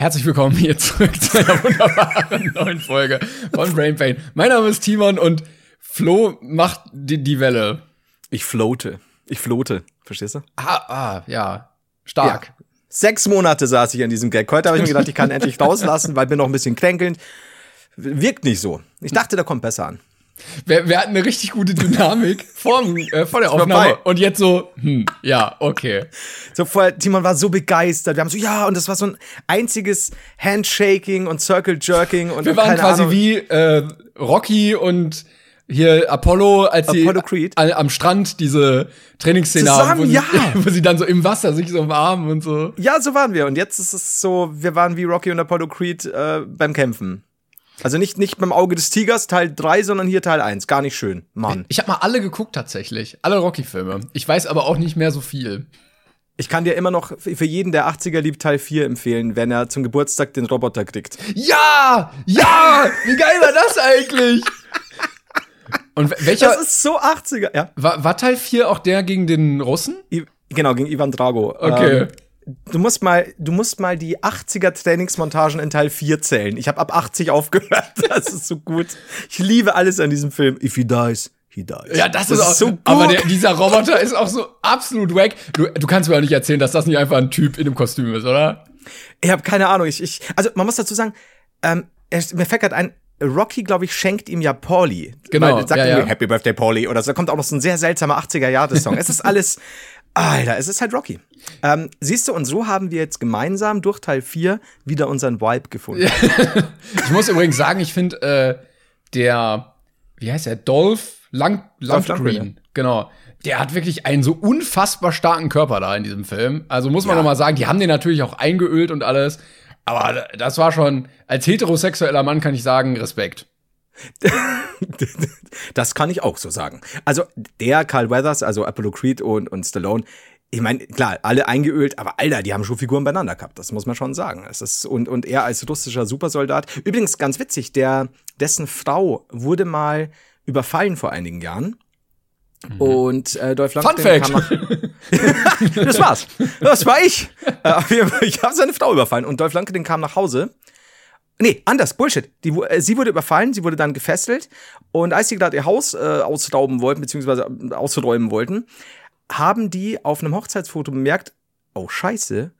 Herzlich willkommen hier zurück zu einer wunderbaren neuen Folge von Brain Pain. Mein Name ist Timon und Flo macht die, die Welle. Ich floate. Ich floate. Verstehst du? Ah, ah ja. Stark. Ja. Sechs Monate saß ich an diesem Gag. Heute habe ich mir gedacht, ich kann endlich rauslassen, weil bin noch ein bisschen kränkelnd. Wirkt nicht so. Ich dachte, da kommt besser an. Wir, wir hatten eine richtig gute Dynamik vor, äh, vor der Aufnahme und jetzt so, hm, ja, okay. So vorher, Timon war so begeistert. Wir haben so, ja, und das war so ein einziges Handshaking und Circle Jerking und wir waren quasi Ahnung. wie äh, Rocky und hier Apollo, als Apollo sie am Strand diese Trainingsszene haben, wo, ja. sie, wo sie dann so im Wasser sich so umarmen und so. Ja, so waren wir. Und jetzt ist es so, wir waren wie Rocky und Apollo Creed äh, beim Kämpfen. Also nicht, nicht beim Auge des Tigers Teil 3, sondern hier Teil 1. Gar nicht schön. Mann. Ich, habe mal alle geguckt tatsächlich. Alle Rocky-Filme. Ich weiß aber auch nicht mehr so viel. Ich kann dir immer noch für jeden, der 80er liebt, Teil 4 empfehlen, wenn er zum Geburtstag den Roboter kriegt. Ja! Ja! Wie geil war das eigentlich? Und welcher. Das ist so 80er, ja. War, war Teil 4 auch der gegen den Russen? I, genau, gegen Ivan Drago. Okay. Ähm, du musst mal, du musst mal die 80er Trainingsmontagen in Teil 4 zählen. Ich habe ab 80 aufgehört. Das ist so gut. Ich liebe alles an diesem Film. If he dies, he dies. Ja, das, das ist, auch, so gut. Aber der, dieser Roboter ist auch so absolut wack. Du, du kannst mir auch nicht erzählen, dass das nicht einfach ein Typ in einem Kostüm ist, oder? Ich habe keine Ahnung. Ich, ich, also man muss dazu sagen, ähm, mir fällt gerade ein, Rocky, glaube ich, schenkt ihm ja Pauli. Genau. Weil, sagt ja, ja. Happy Birthday Pauli oder so. Da kommt auch noch so ein sehr seltsamer 80er-Jahre-Song. es ist alles, Alter, es ist halt Rocky. Ähm, siehst du, und so haben wir jetzt gemeinsam durch Teil 4 wieder unseren Vibe gefunden. ich muss übrigens sagen, ich finde, äh, der, wie heißt der, Dolph Lang Lundgren, genau. Der hat wirklich einen so unfassbar starken Körper da in diesem Film. Also muss man ja. noch mal sagen, die haben den natürlich auch eingeölt und alles. Aber das war schon, als heterosexueller Mann kann ich sagen, Respekt. das kann ich auch so sagen. Also der Carl Weathers, also Apollo Creed und, und Stallone, ich meine, klar, alle eingeölt, aber Alter, die haben schon Figuren beieinander gehabt, das muss man schon sagen. Es ist, und, und er als russischer Supersoldat. Übrigens, ganz witzig, der, dessen Frau wurde mal überfallen vor einigen Jahren. Mhm. Und äh, Dolph Lundgren Fun Fact. das war's. Das war ich. Äh, ich habe seine Frau überfallen und Dolph Lundgren kam nach Hause Nee, anders, Bullshit. Die, äh, sie wurde überfallen, sie wurde dann gefesselt und als sie gerade ihr Haus äh, ausrauben wollten, beziehungsweise äh, ausräumen wollten, haben die auf einem Hochzeitsfoto bemerkt, oh scheiße,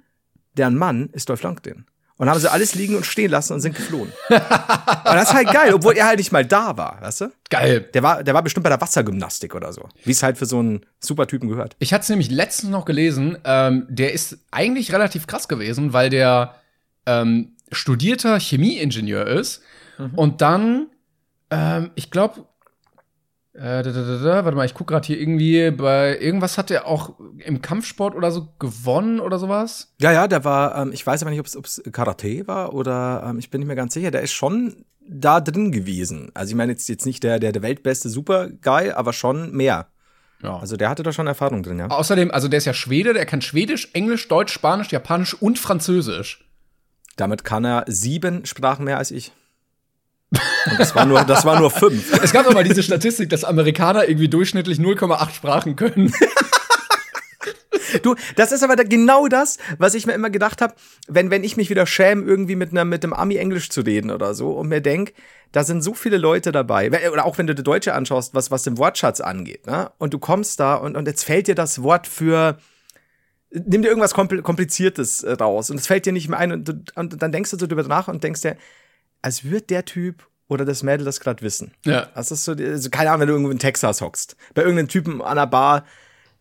deren Mann ist Dolph Lundgren. Und haben sie alles liegen und stehen lassen und sind geflohen. und das ist halt geil, obwohl er halt nicht mal da war, weißt du? Geil. Der war, der war bestimmt bei der Wassergymnastik oder so. Wie es halt für so einen Supertypen gehört. Ich hatte es nämlich letztens noch gelesen, ähm, der ist eigentlich relativ krass gewesen, weil der ähm, studierter Chemieingenieur ist mhm. und dann, ähm, ich glaube, äh, da, da, da, warte mal, ich gucke gerade hier irgendwie bei irgendwas hat er auch im Kampfsport oder so gewonnen oder sowas. Ja, ja, der war, ähm, ich weiß aber nicht, ob es Karate war oder ähm, ich bin nicht mehr ganz sicher. Der ist schon da drin gewesen. Also ich meine jetzt jetzt nicht der der der weltbeste Superguy, aber schon mehr. Ja. Also der hatte da schon Erfahrung drin, ja. Außerdem, also der ist ja Schwede, der kann Schwedisch, Englisch, Deutsch, Spanisch, Japanisch und Französisch. Damit kann er sieben Sprachen mehr als ich. Und das war nur, das war nur fünf. Es gab doch mal diese Statistik, dass Amerikaner irgendwie durchschnittlich 0,8 Sprachen können. Du, das ist aber genau das, was ich mir immer gedacht habe, wenn, wenn ich mich wieder schäme, irgendwie mit, einer, mit einem Ami-Englisch zu reden oder so und mir denk, da sind so viele Leute dabei, oder auch wenn du die Deutsche anschaust, was, was den Wortschatz angeht, ne? Und du kommst da und, und jetzt fällt dir das Wort für, nimm dir irgendwas Kompliziertes äh, raus und es fällt dir nicht mehr ein und, du, und dann denkst du so drüber nach und denkst dir, als würde der Typ oder das Mädel das gerade wissen. Ja. Das ist so, also keine Ahnung, wenn du irgendwo in Texas hockst, bei irgendeinem Typen an der Bar,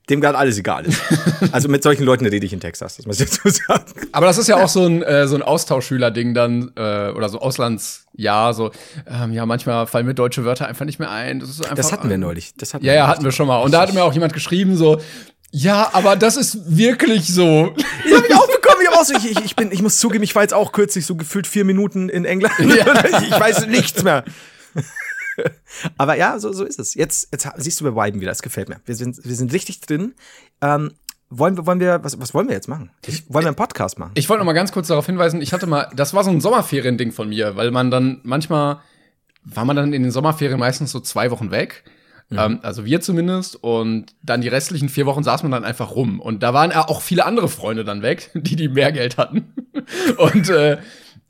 dem gerade alles egal ist. also mit solchen Leuten rede ich in Texas, das muss ich dazu sagen. Aber das ist ja auch so ein, äh, so ein Austauschschüler-Ding dann, äh, oder so Auslandsjahr, so, ähm, ja, manchmal fallen mir deutsche Wörter einfach nicht mehr ein. Das, ist einfach, das hatten wir neulich. Das hatten ja, ja, hatten wir schon mal. Und da hat mir auch jemand geschrieben, so, ja, aber das ist wirklich so. Ich habe ich auch bekommen. Ich, auch so, ich, ich, bin, ich muss zugeben, ich war jetzt auch kürzlich so gefühlt vier Minuten in England. Ja. Ich weiß nichts mehr. Aber ja, so, so ist es. Jetzt, jetzt siehst du bei Weiben wieder. Es gefällt mir. Wir sind, wir sind richtig drin. Ähm, wollen wir, wollen wir, was, was wollen wir jetzt machen? Ich, wollen wir einen Podcast machen? Ich wollte noch mal ganz kurz darauf hinweisen, ich hatte mal, das war so ein Sommerferien-Ding von mir, weil man dann manchmal, war man dann in den Sommerferien meistens so zwei Wochen weg Mhm. Ähm, also wir zumindest. Und dann die restlichen vier Wochen saß man dann einfach rum. Und da waren auch viele andere Freunde dann weg, die, die mehr Geld hatten. und äh,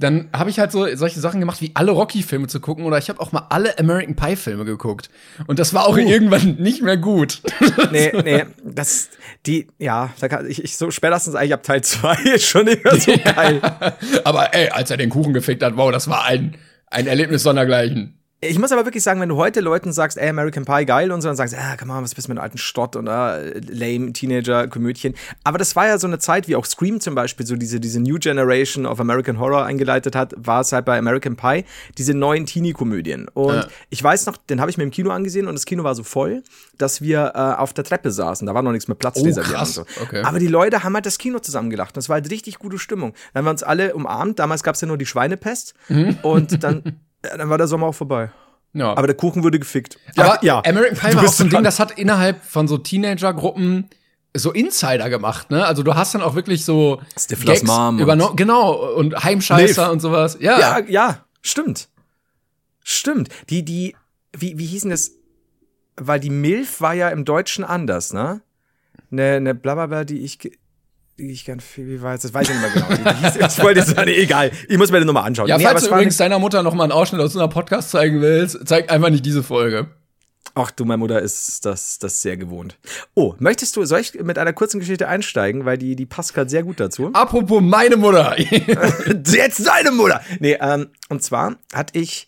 dann habe ich halt so solche Sachen gemacht, wie alle Rocky-Filme zu gucken, oder ich habe auch mal alle American Pie-Filme geguckt. Und das war auch uh. irgendwann nicht mehr gut. Nee, nee, das, die, ja, da kann ich, ich so spätestens eigentlich ab Teil 2 ist schon nicht mehr so geil. Aber ey, als er den Kuchen gefickt hat, wow, das war ein, ein Erlebnis sondergleichen. Ich muss aber wirklich sagen, wenn du heute Leuten sagst, ey, American Pie geil und so, dann sagst du, ah, komm mal, was bist du mit einem alten Stott oder äh, lame Teenager-Komödien. Aber das war ja so eine Zeit, wie auch Scream zum Beispiel, so diese, diese New Generation of American Horror eingeleitet hat, war es halt bei American Pie, diese neuen Teenie-Komödien. Und ja. ich weiß noch, den habe ich mir im Kino angesehen und das Kino war so voll, dass wir äh, auf der Treppe saßen. Da war noch nichts mit Platz oh, und so. Okay. Aber die Leute haben halt das Kino zusammengelacht. Das war halt richtig gute Stimmung. Dann haben wir uns alle umarmt. Damals gab es ja nur die Schweinepest. Mhm. Und dann, ja, dann war der Sommer auch vorbei. Ja. Aber der Kuchen würde gefickt. Ja, aber ja. American Pie war auch so ein Ding, das hat innerhalb von so Teenager-Gruppen so Insider gemacht, ne? Also du hast dann auch wirklich so Stiflers Mom übernommen, genau und Heimscheißer Milf. und sowas. Ja. ja, ja, stimmt, stimmt. Die, die, wie, wie hießen das? Weil die Milf war ja im Deutschen anders, ne? Ne, ne, blablabla, die ich, die ich gern wie weiß, das weiß ich nicht mehr genau. ich wollte jetzt egal. Ich muss mir den nochmal anschauen. Ja, nee, falls du übrigens deiner Mutter nochmal einen Ausschnitt aus unserem Podcast zeigen willst, zeig einfach nicht diese Folge. Ach du, meine Mutter ist das, das sehr gewohnt. Oh, möchtest du, soll ich mit einer kurzen Geschichte einsteigen, weil die, die passt gerade sehr gut dazu. Apropos meine Mutter. Jetzt deine Mutter. Nee, ähm, und zwar hatte ich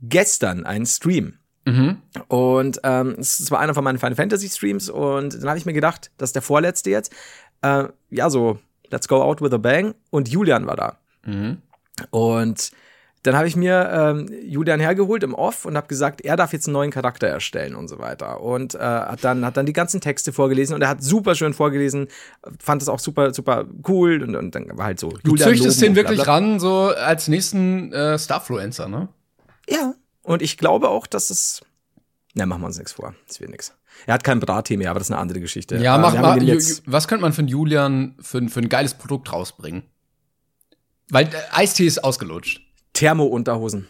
gestern einen Stream. Mhm. Und ähm, es war einer von meinen Final Fantasy Streams und dann habe ich mir gedacht, das ist der vorletzte jetzt äh, ja, so, let's go out with a bang. Und Julian war da. Mhm. Und dann habe ich mir ähm, Julian hergeholt im Off und habe gesagt, er darf jetzt einen neuen Charakter erstellen und so weiter. Und äh, hat, dann, hat dann die ganzen Texte vorgelesen und er hat super schön vorgelesen, fand es auch super, super cool und, und dann war halt so. Du Julian züchtest den wirklich ran, so als nächsten äh, Starfluencer, ne? Ja. Und ich glaube auch, dass es. Na, machen wir uns nichts vor. Das wird nichts. Er hat kein Brattee mehr, aber das ist eine andere Geschichte. Ja, mach mal. Was könnte man für Julian für, für ein geiles Produkt rausbringen? Weil äh, Eistee ist ausgelutscht. Thermo-Unterhosen.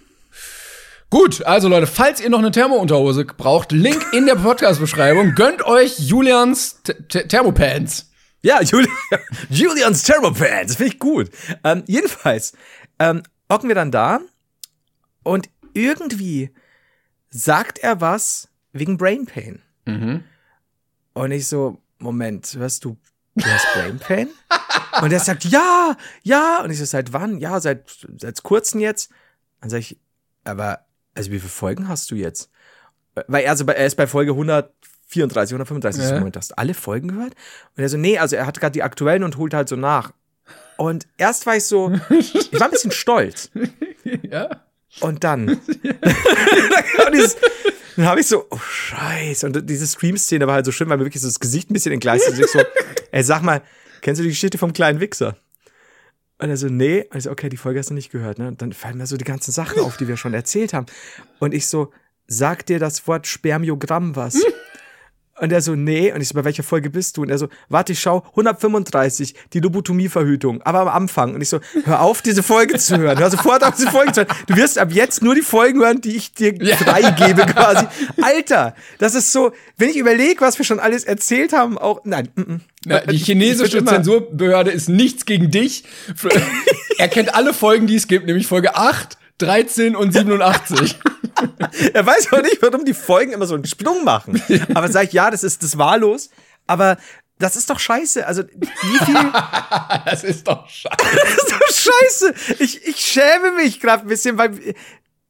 Gut, also Leute, falls ihr noch eine Thermo-Unterhose braucht, Link in der Podcast-Beschreibung. Gönnt euch Julians Thermopants. Ja, Juli Julians Thermopants. Finde ich gut. Ähm, jedenfalls ähm, hocken wir dann da und irgendwie sagt er was wegen Brain Pain. Mhm. Und ich so, Moment, hörst du, du hast Brain Pain? und er sagt, ja, ja. Und ich so, seit wann? Ja, seit, seit kurzem jetzt. Dann sag ich, aber, also wie viele Folgen hast du jetzt? Weil er, also, er ist bei Folge 134, 135. Ja. Moment, hast du alle Folgen gehört? Und er so, nee, also er hat gerade die aktuellen und holt halt so nach. Und erst war ich so, ich war ein bisschen stolz. Ja. Und dann, dann dieses, dann habe ich so, oh Scheiße. Und diese Scream-Szene war halt so schön, weil mir wirklich so das Gesicht ein bisschen entgleist ist. Und ich so, ey, sag mal, kennst du die Geschichte vom kleinen Wichser? Und er so, nee. Und ich so, okay, die Folge hast du nicht gehört, ne? Und dann fallen mir so die ganzen Sachen auf, die wir schon erzählt haben. Und ich so, sag dir das Wort Spermiogramm was? Und er so, nee. Und ich so, bei welcher Folge bist du? Und er so, warte, ich schau, 135, die Lobotomieverhütung, aber am Anfang. Und ich so, hör auf, diese Folge zu hören. Hör sofort auf, diese Folge zu hören. Du wirst ab jetzt nur die Folgen hören, die ich dir freigebe quasi. Alter, das ist so, wenn ich überlege, was wir schon alles erzählt haben, auch, nein, mm, mm. Na, die chinesische Zensurbehörde ist nichts gegen dich. er kennt alle Folgen, die es gibt, nämlich Folge 8, 13 und 87. er weiß auch nicht, warum die Folgen immer so einen Sprung machen. Aber sag ich, ja, das ist das wahllos. Aber das ist doch scheiße. Also, wie viel. das ist doch scheiße. das ist doch scheiße. Ich, ich schäme mich gerade ein bisschen, weil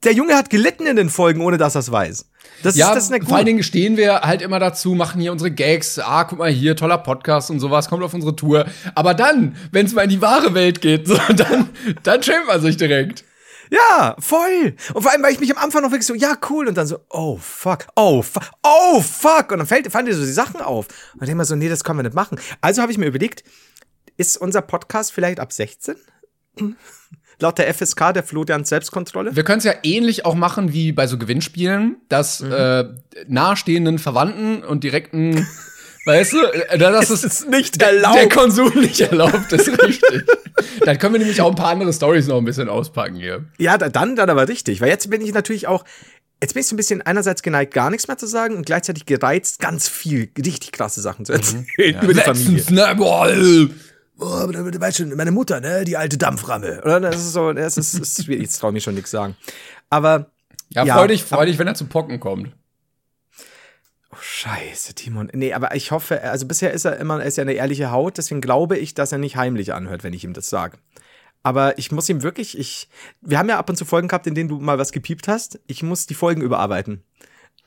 der Junge hat gelitten in den Folgen, ohne dass er es weiß. Das ja, ist, das ist vor allen Dingen stehen wir halt immer dazu, machen hier unsere Gags. Ah, guck mal hier, toller Podcast und sowas, kommt auf unsere Tour. Aber dann, wenn es mal in die wahre Welt geht, so, dann, dann schämt man sich direkt. Ja, voll. Und vor allem, weil ich mich am Anfang noch wirklich so, ja, cool. Und dann so, oh, fuck, oh, fuck, oh, fuck. Und dann fällt, fallen dir so die Sachen auf. Und dann denke ich so, nee, das können wir nicht machen. Also habe ich mir überlegt, ist unser Podcast vielleicht ab 16? Laut der FSK, der Florian Selbstkontrolle. Wir können es ja ähnlich auch machen wie bei so Gewinnspielen, dass mhm. äh, nahestehenden Verwandten und direkten Weißt du, äh, das ist, ist, nicht erlaubt. Der Konsum nicht erlaubt, ist richtig. dann können wir nämlich auch ein paar andere Stories noch ein bisschen auspacken hier. Ja, dann, dann aber richtig. Weil jetzt bin ich natürlich auch, Jetzt bin ich so ein bisschen einerseits geneigt, gar nichts mehr zu sagen und gleichzeitig gereizt, ganz viel, richtig krasse Sachen zu erzählen Ja. über die Familie. Letztens, ne, boah, äh, aber du du weißt schon, meine Mutter, ne, die alte Dampframme. Oder? Das ist so, das ist, das ist schwierig, jetzt traue ich mich schon nichts sagen. Aber, Ja, Ja, freu dich, freu dich, wenn er zu Pocken kommt. Scheiße, Timon. Nee, aber ich hoffe, also bisher ist er immer, er ist ja eine ehrliche Haut, deswegen glaube ich, dass er nicht heimlich anhört, wenn ich ihm das sage. Aber ich muss ihm wirklich, ich, wir haben ja ab und zu Folgen gehabt, in denen du mal was gepiept hast. Ich muss die Folgen überarbeiten.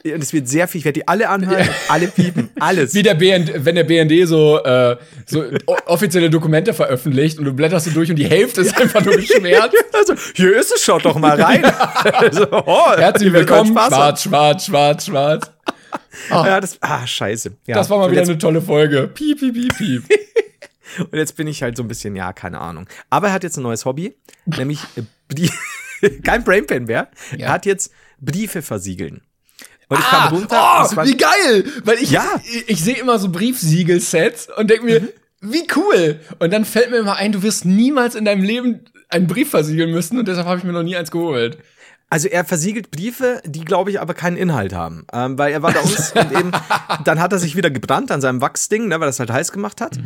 Und es wird sehr viel, ich werde die alle anhören, und alle piepen, alles. Wie der BND, wenn der BND so, äh, so offizielle Dokumente veröffentlicht und du blätterst so durch und die Hälfte ist einfach nur geschwärzt. Also, hier ist es, schaut doch mal rein. so, oh, Herzlich willkommen. Haben. Schwarz, schwarz, schwarz, schwarz. Ja, das, ah, scheiße. Ja. Das war mal Und wieder jetzt, eine tolle Folge. Piep, piep, piep, piep. Und jetzt bin ich halt so ein bisschen, ja, keine Ahnung. Aber er hat jetzt ein neues Hobby, nämlich äh, kein Brainpan mehr. Ja. Er hat jetzt Briefe versiegeln. Und ich Ah, kam runter. oh, wie geil! Weil ich, Ja. ich, ich sehe immer so Briefsiegelsets und denke mir, wie cool! Und dann fällt mir immer ein, du wirst niemals in deinem Leben einen Brief versiegeln müssen und deshalb habe ich mir noch nie eins geholt. Also er versiegelt Briefe, die, glaube ich, aber keinen Inhalt haben. Ähm, weil er war bei uns und eben, dann hat er sich wieder gebrannt an seinem Wachsding, ne, weil das halt heiß gemacht hat.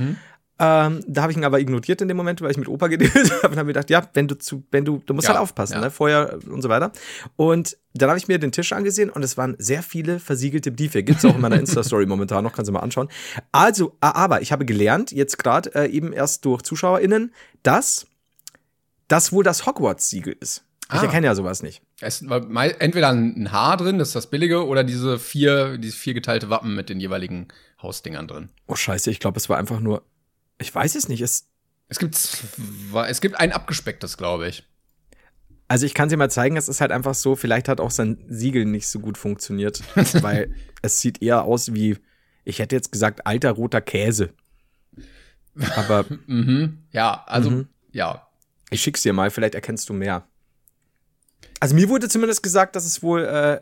Ähm, da habe ich ihn aber ignoriert in dem Moment, weil ich mit Opa geredet habe und habe mir gedacht, ja, wenn du zu, wenn du, du musst Ja, halt aufpassen, ja. ne, Feuer und so weiter. Und dann habe ich mir den Tisch angesehen und es waren sehr viele versiegelte Briefe. Gibt's auch in meiner Insta-Story momentan noch, kannst du mal anschauen. Also, aber ich habe gelernt, jetzt gerade äh, eben erst durch ZuschauerInnen, dass das wohl das Hogwarts-Siegel ist. Ich Ah. erkenne ja sowas nicht. Es war entweder ein Haar drin, das ist das billige, oder diese vier, dieses vier geteilte Wappen mit den jeweiligen Hausdingern drin. Oh scheiße, ich glaube, es war einfach nur. Ich weiß es nicht. Es, Es gibt, zwei- es gibt ein abgespecktes, glaube ich. also ich kann dir mal zeigen, es ist halt einfach so, vielleicht hat auch sein Siegel nicht so gut funktioniert, weil es sieht eher aus wie, ich hätte jetzt gesagt, alter roter Käse. Aber Mhm. Ja, also, Mhm. ja. ich schick's dir mal, vielleicht erkennst du mehr. Also mir wurde zumindest gesagt, dass es wohl äh,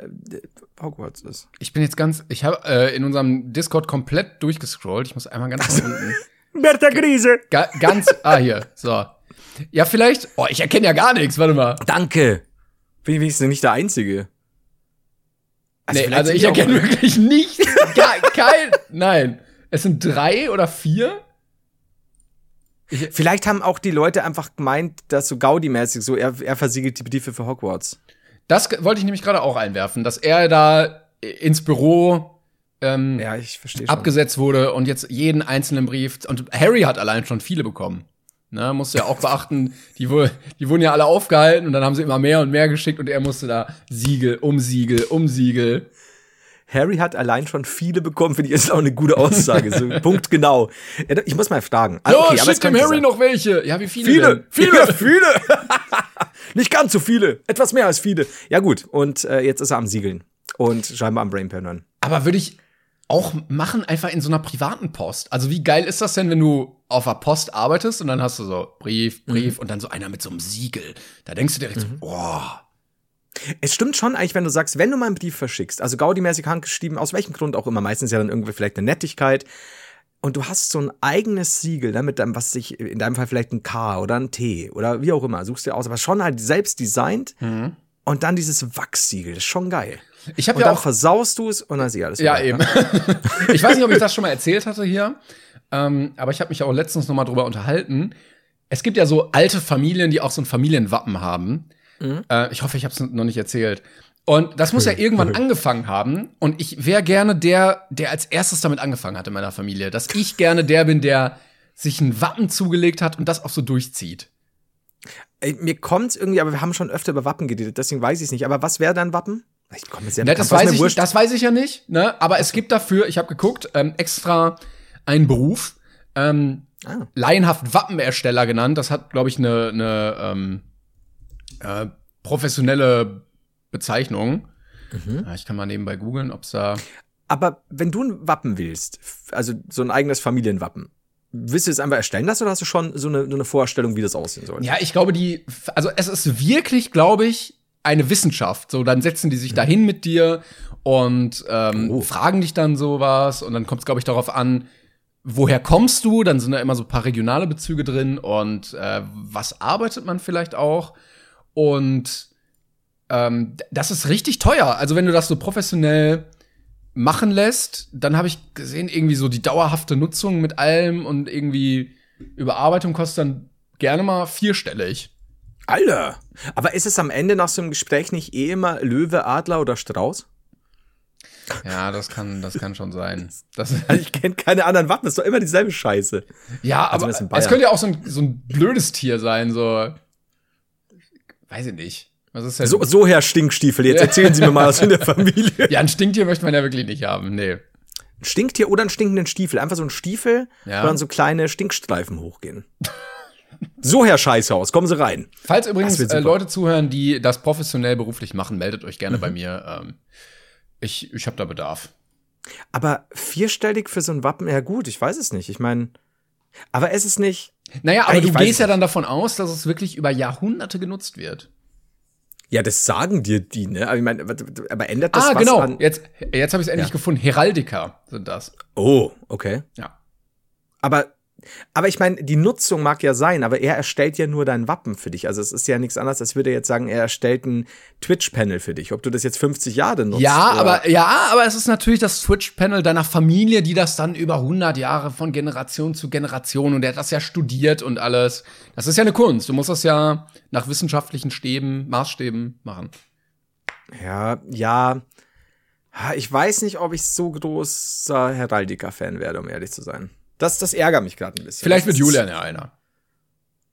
Hogwarts ist. Ich bin jetzt ganz, ich habe äh, in unserem Discord komplett durchgescrollt. Ich muss einmal ganz nach unten. Bertha Grise! Ga ganz, ah, hier, so. Ja, vielleicht, oh, ich erkenne ja gar nichts, warte mal. Danke! Bin ich wenigstens nicht der Einzige. Also, nee, also ich erkenne wirklich nichts. Gar, kein, nein. Es sind drei oder vier. Vielleicht haben auch die Leute einfach gemeint, dass so Gaudi-mäßig so, er, er versiegelt die Briefe für Hogwarts. Das wollte ich nämlich gerade auch einwerfen, dass er da ins Büro ähm, Ja, ich verstehe abgesetzt wurde und jetzt jeden einzelnen Brief. Und Harry hat allein schon viele bekommen. Ne, musst du ja auch beachten, die, die wurden ja alle aufgehalten und dann haben sie immer mehr und mehr geschickt und er musste da Siegel um Siegel um Siegel. Harry hat allein schon viele bekommen, finde ich, ist auch eine gute Aussage. So, Punkt genau. Ja, Ich muss mal fragen. Ja, okay, aber es schick dem Harry sein. noch welche. Ja, wie viele? Viele, denn? viele, viele. Nicht ganz so viele. Etwas mehr als viele. Ja, gut. Und äh, jetzt ist er am Siegeln. Und scheinbar am Brainpannern. Aber würde ich auch machen, einfach in so einer privaten Post. Also wie geil ist das denn, wenn du auf der Post arbeitest und dann hast du so Brief, Brief und dann so einer mit so einem Siegel. Da denkst du direkt so, boah. Es stimmt schon eigentlich, wenn du sagst, wenn du mal einen Brief verschickst, also Gaudi-mäßig handgeschrieben, aus welchem Grund auch immer, meistens ja dann irgendwie vielleicht eine Nettigkeit, und du hast so ein eigenes Siegel, ne, mit deinem, was sich, in deinem Fall vielleicht ein K oder ein T oder wie auch immer, suchst dir aus, aber schon halt selbst designt und dann dieses Wachssiegel, das ist schon geil. Ich habe Und ja dann auch versaust du es und dann ist eh alles Ja, vorbei, eben. ne? ich weiß nicht, ob ich das schon mal erzählt hatte hier, ähm, aber ich habe mich auch letztens noch mal drüber unterhalten. Es gibt ja so alte Familien, die auch so ein Familienwappen haben. Mhm. Äh, ich hoffe, ich habe es noch nicht erzählt. Und das muss ja irgendwann angefangen haben. Und ich wäre gerne der, der als erstes damit angefangen hat in meiner Familie. Dass ich gerne der bin, der sich ein Wappen zugelegt hat und das auch so durchzieht. Ey, Mir kommt's irgendwie, aber wir haben schon öfter über Wappen geredet, deswegen weiß ich es nicht. Aber was wäre dein Wappen? Ich komm jetzt ja Ne, das, weiß ich, das weiß ich ja nicht, ne? aber es gibt dafür, ich habe geguckt, ähm, extra einen Beruf, ähm, Ah. laienhaft Wappenersteller genannt. Das hat, glaube ich, eine, eine ähm, äh, professionelle Bezeichnung. Mhm. Ja, ich kann mal nebenbei googeln, ob's da. Aber wenn du ein Wappen willst, also so ein eigenes Familienwappen, willst du es einfach erstellen lassen oder hast du schon so eine, so eine Vorstellung, wie das aussehen soll? Ja, ich glaube, die, also es ist wirklich, glaube ich, eine Wissenschaft. So, dann setzen die sich dahin mit dir und ähm, Oh. fragen dich dann sowas und dann kommt es, glaube ich, darauf an, woher kommst du? Dann sind da immer so ein paar regionale Bezüge drin und äh, was arbeitet man vielleicht auch? Und ähm, das ist richtig teuer. Also wenn du das so professionell machen lässt, dann habe ich gesehen, irgendwie so die dauerhafte Nutzung mit allem und irgendwie Überarbeitung kostet dann gerne mal vierstellig. Alter! Aber ist es am Ende nach so einem Gespräch nicht eh immer Löwe, Adler oder Strauß? Ja, das kann, das kann schon sein. Das, Also ich kenne keine anderen Wappen, das ist doch immer dieselbe Scheiße. ja, Also aber es könnte ja auch so ein, so ein blödes Tier sein, so. Weiß ich nicht. Was ist denn? So, so Herr Stinkstiefel, jetzt erzählen Sie mir mal was in der Familie. ja, ein Stinktier möchte man ja wirklich nicht haben. Nee. Ein Stinktier oder einen stinkenden Stiefel. Einfach so ein Stiefel, Ja. wo dann so kleine Stinkstreifen hochgehen. So, Herr Scheißhaus, kommen Sie rein. Falls übrigens äh. Leute zuhören, die das professionell beruflich machen, meldet euch gerne bei Mhm. mir. Ähm, ich ich habe da Bedarf. Aber vierstellig für so ein Wappen, ja gut, ich weiß es nicht. Ich meine, aber es ist nicht. Naja, aber du gehst ja dann davon aus, dass es wirklich über Jahrhunderte genutzt wird. Ja, das sagen dir die, ne? Aber ich meine, aber ändert das ah, was genau. an? Jetzt, jetzt habe ich es endlich Ja. gefunden. Heraldiker sind das. Oh, okay. Ja. Aber, aber ich meine, die Nutzung mag ja sein, aber er erstellt ja nur dein Wappen für dich. Also es ist ja nichts anderes, als würde er jetzt sagen, er erstellt ein Twitch-Panel für dich. Ob du das jetzt 50 Jahre nutzt. Ja, aber ja, aber es ist natürlich das Twitch-Panel deiner Familie, die das dann über 100 Jahre von Generation zu Generation und der hat das ja studiert und alles. Das ist ja eine Kunst. Du musst das ja nach wissenschaftlichen Stäben, Maßstäben machen. Ja, ja. Ich weiß nicht, ob ich so großer Heraldiker-Fan werde, um ehrlich zu sein. Das, das ärgert mich gerade ein bisschen. Vielleicht wird Julian ja einer.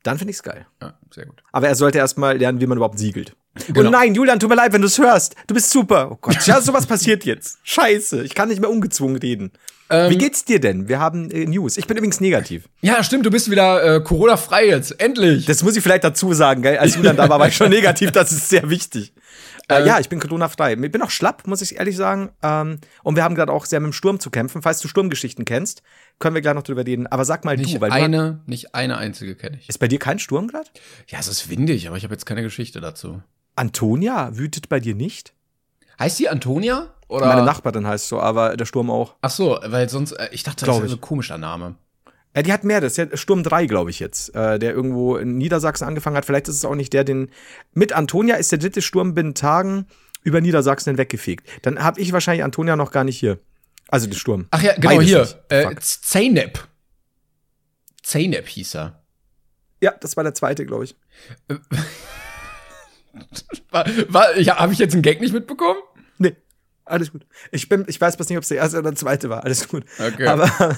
Dann finde ich's geil. Ja, sehr gut. Aber er sollte erst mal lernen, wie man überhaupt siegelt. Genau. Und nein, Julian, tut mir leid, wenn du es hörst. Du bist super. Oh Gott, ja, sowas passiert jetzt. Scheiße, ich kann nicht mehr ungezwungen reden. Ähm, Wie geht's dir denn? Wir haben äh, News. Ich bin übrigens negativ. Ja, stimmt, du bist wieder äh, Corona-frei jetzt. Endlich. Das muss ich vielleicht dazu sagen, gell? Als Julian da war, war ich schon negativ. Das ist sehr wichtig. Äh, ja, ich bin Corona-frei. Ich bin auch schlapp, muss ich ehrlich sagen. Ähm, und wir haben gerade auch sehr mit dem Sturm zu kämpfen. Falls du Sturmgeschichten kennst, können wir gleich noch drüber reden. Aber sag mal nicht du, weil du, eine, nicht eine einzige kenne ich. ist bei dir kein Sturm gerade? Ja, es ist windig, aber ich habe jetzt keine Geschichte dazu. Antonia wütet bei dir nicht? Heißt die Antonia? Oder? Meine Nachbarin heißt so, aber der Sturm auch. Ach so, weil sonst, äh, ich dachte, das ist ein komischer Name. Ja, die hat mehr, das ist ja Sturm 3, glaube ich jetzt, äh, der irgendwo in Niedersachsen angefangen hat. Vielleicht ist es auch nicht der, den. Mit Antonia ist der dritte Sturm binnen Tagen über Niedersachsen hinweggefegt. Dann habe ich wahrscheinlich Antonia noch gar nicht hier. Also den Sturm. Ach ja, genau Beides hier. Äh. Zeynep. Zeynep hieß er. Ja, das war der zweite, glaube ich. War, war, ich, Habe ich jetzt einen Gag nicht mitbekommen? Nee, alles gut. Ich, bin, ich weiß bloß nicht, ob es der erste oder der zweite war. Alles gut. Okay. Aber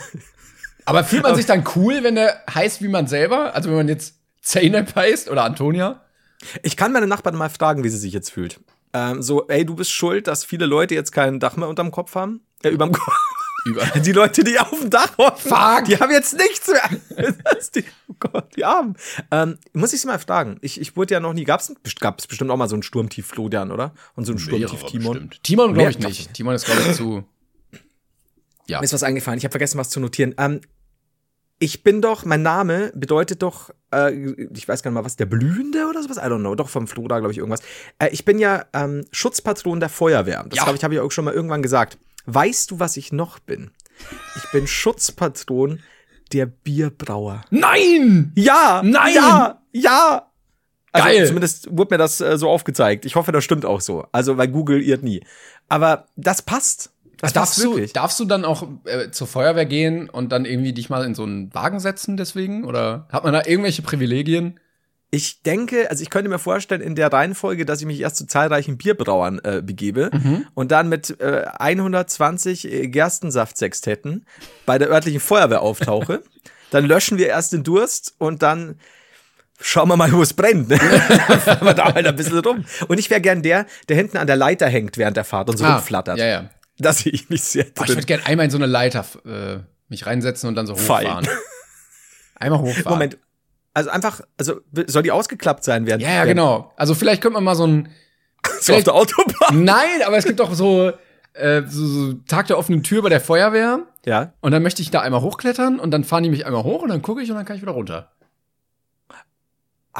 Aber fühlt man sich dann cool, wenn der heißt wie man selber? Also wenn man jetzt Zeynep heißt oder Antonia? ich kann meine Nachbarn mal fragen, wie sie sich jetzt fühlt. Ähm, so, ey, du bist schuld, dass viele Leute jetzt kein Dach mehr unterm Kopf haben. Äh, überm Kopf. Über. Die Leute, die auf dem Dach hocken, Fuck. die haben jetzt nichts mehr. Die, oh Gott, die Armen. Ähm, muss ich sie mal fragen. Ich, ich wurde ja noch nie, gab's, gab's bestimmt auch mal so einen Sturmtief Florian, oder? Und so einen Sturmtief Timon. bestimmt. Timon glaube ich nicht. Timon ist, glaube ich, zu. Ja. Mir ist was eingefallen. Ich habe vergessen, was zu notieren. Ähm, ich bin doch, mein Name bedeutet doch, äh, ich weiß gar nicht mal was, der Blühende oder sowas? I don't know. Doch vom Flora, glaube ich, irgendwas. Äh, ich bin ja ähm, Schutzpatron der Feuerwehr. Das Ja. glaube ich, habe ich auch schon mal irgendwann gesagt. Weißt du, was ich noch bin? Ich bin Schutzpatron der Bierbrauer. Nein! Ja! Nein! Ja! Ja! Also Geil. zumindest wurde mir das äh, so aufgezeigt. Ich hoffe, das stimmt auch so. Also, weil Google irrt nie. Aber das passt. Das darfst, passt du, darfst du dann auch äh, zur Feuerwehr gehen und dann irgendwie dich mal in so einen Wagen setzen deswegen? Oder hat man da irgendwelche Privilegien? Ich denke, also ich könnte mir vorstellen, in der Reihenfolge, dass ich mich erst zu zahlreichen Bierbrauern äh, begebe und dann mit äh, 120 äh, Gerstensaftsextetten bei der örtlichen Feuerwehr auftauche. dann löschen wir erst den Durst und dann schauen wir mal, wo es brennt. Ne? dann fahren wir da halt ein bisschen rum. Und ich wäre gern der, der hinten an der Leiter hängt während der Fahrt und so rumflattert. Ah, Ja, ja. Das sehe ich mich sehr Boah, ich drin. würde gerne einmal in so eine Leiter äh, mich reinsetzen und dann so hochfahren. Fallen. Einmal hochfahren. Moment. Also einfach, also soll die ausgeklappt sein während Ja, ja, genau. Also vielleicht könnte man mal so ein. So auf der Autobahn. Nein, aber es gibt doch so, äh, so, so Tag der offenen Tür bei der Feuerwehr. Ja. Und dann möchte ich da einmal hochklettern und dann fahren die mich einmal hoch und dann gucke ich und dann kann ich wieder runter.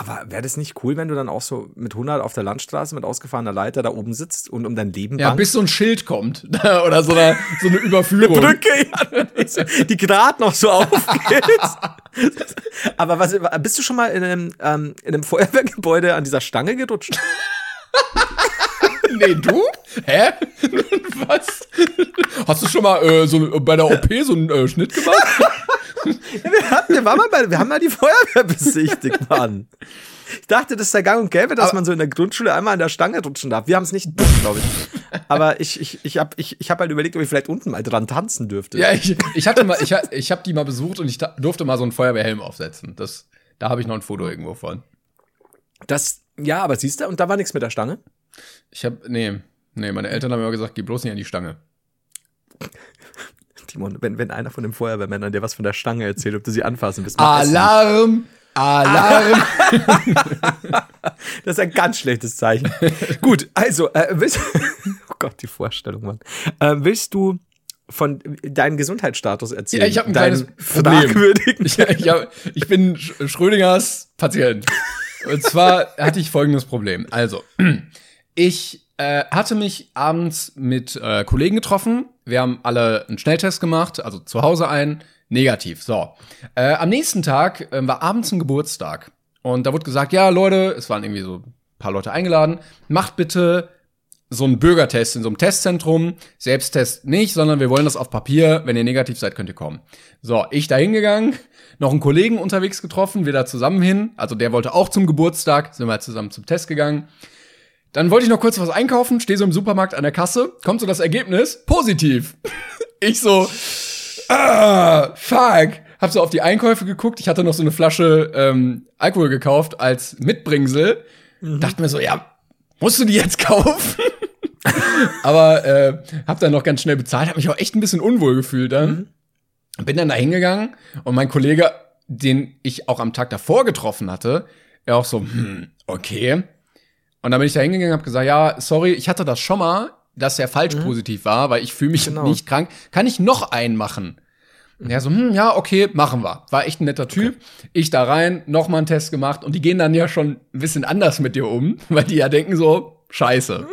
Aber wäre das nicht cool, wenn du dann auch so mit 100 auf der Landstraße mit ausgefahrener Leiter da oben sitzt und um dein Leben Ja, bis so ein Schild kommt. Oder so eine, so eine Überführung. Brücke, ja, die gerade noch so aufgeht. Aber was, bist du schon mal in einem, ähm, in einem Feuerwehrgebäude an dieser Stange gerutscht? nee, du? Hä? Was? Hast du schon mal äh, so bei der OP so einen äh, Schnitt gemacht? wir, hatten, wir, waren mal bei, wir haben mal die Feuerwehr besichtigt, Mann. Ich dachte, das ist der Gang und Gäbe, dass aber man so in der Grundschule einmal an der Stange rutschen darf. Wir haben es nicht, glaube ich. Aber ich, ich, ich habe ich, ich hab halt überlegt, ob ich vielleicht unten mal dran tanzen dürfte. Ja, ich, ich hatte mal, ich, ich habe die mal besucht und ich durfte mal so einen Feuerwehrhelm aufsetzen. Das, da habe ich noch ein Foto irgendwo von. Das, ja, aber siehst du, und da war nichts mit der Stange? Ich habe, nee, nee, meine Eltern haben immer gesagt, geh bloß nicht an die Stange. Timon, wenn, wenn einer von den Feuerwehrmännern dir was von der Stange erzählt, ob du sie anfassen bist. Alarm! Alarm! das ist ein ganz schlechtes Zeichen. Gut, also, äh, willst, oh Gott, die Vorstellung, Mann. Äh, willst du von deinem Gesundheitsstatus erzählen? Ja, ich habe ein kleines Problem. Ich, ich, hab, ich bin Schrödingers Patient. Und zwar hatte ich folgendes Problem. Also, ich äh, hatte mich abends mit äh, Kollegen getroffen. Wir haben alle einen Schnelltest gemacht, also zu Hause ein, negativ. So. Äh, am nächsten Tag äh, war abends ein Geburtstag. Und da wurde gesagt, ja, Leute, es waren irgendwie so ein paar Leute eingeladen, macht bitte so einen Bürgertest in so einem Testzentrum. Selbsttest nicht, sondern wir wollen das auf Papier. Wenn ihr negativ seid, könnt ihr kommen. So, ich da hingegangen, noch einen Kollegen unterwegs getroffen, wir da zusammen hin. Also der wollte auch zum Geburtstag, sind wir zusammen zum Test gegangen. Dann wollte ich noch kurz was einkaufen, stehe so im Supermarkt an der Kasse, kommt so das Ergebnis, positiv. ich so, ah, fuck. Hab so auf die Einkäufe geguckt, ich hatte noch so eine Flasche ähm, Alkohol gekauft als Mitbringsel. Mhm. Dachte mir so, ja, musst du die jetzt kaufen? Aber äh, hab dann noch ganz schnell bezahlt, hab mich auch echt ein bisschen unwohl gefühlt dann. Mhm. Bin dann da hingegangen und mein Kollege, den ich auch am Tag davor getroffen hatte, er auch so, hm, okay. Und dann bin ich da hingegangen und hab gesagt, ja, sorry, ich hatte das schon mal, dass er falsch mhm. positiv war, weil ich fühle mich genau. nicht krank. Kann ich noch einen machen? Und er so, hm, ja, okay, machen wir. War echt ein netter Typ. Okay. Ich da rein, noch mal einen Test gemacht und die gehen dann ja schon ein bisschen anders mit dir um, weil die ja denken so, scheiße.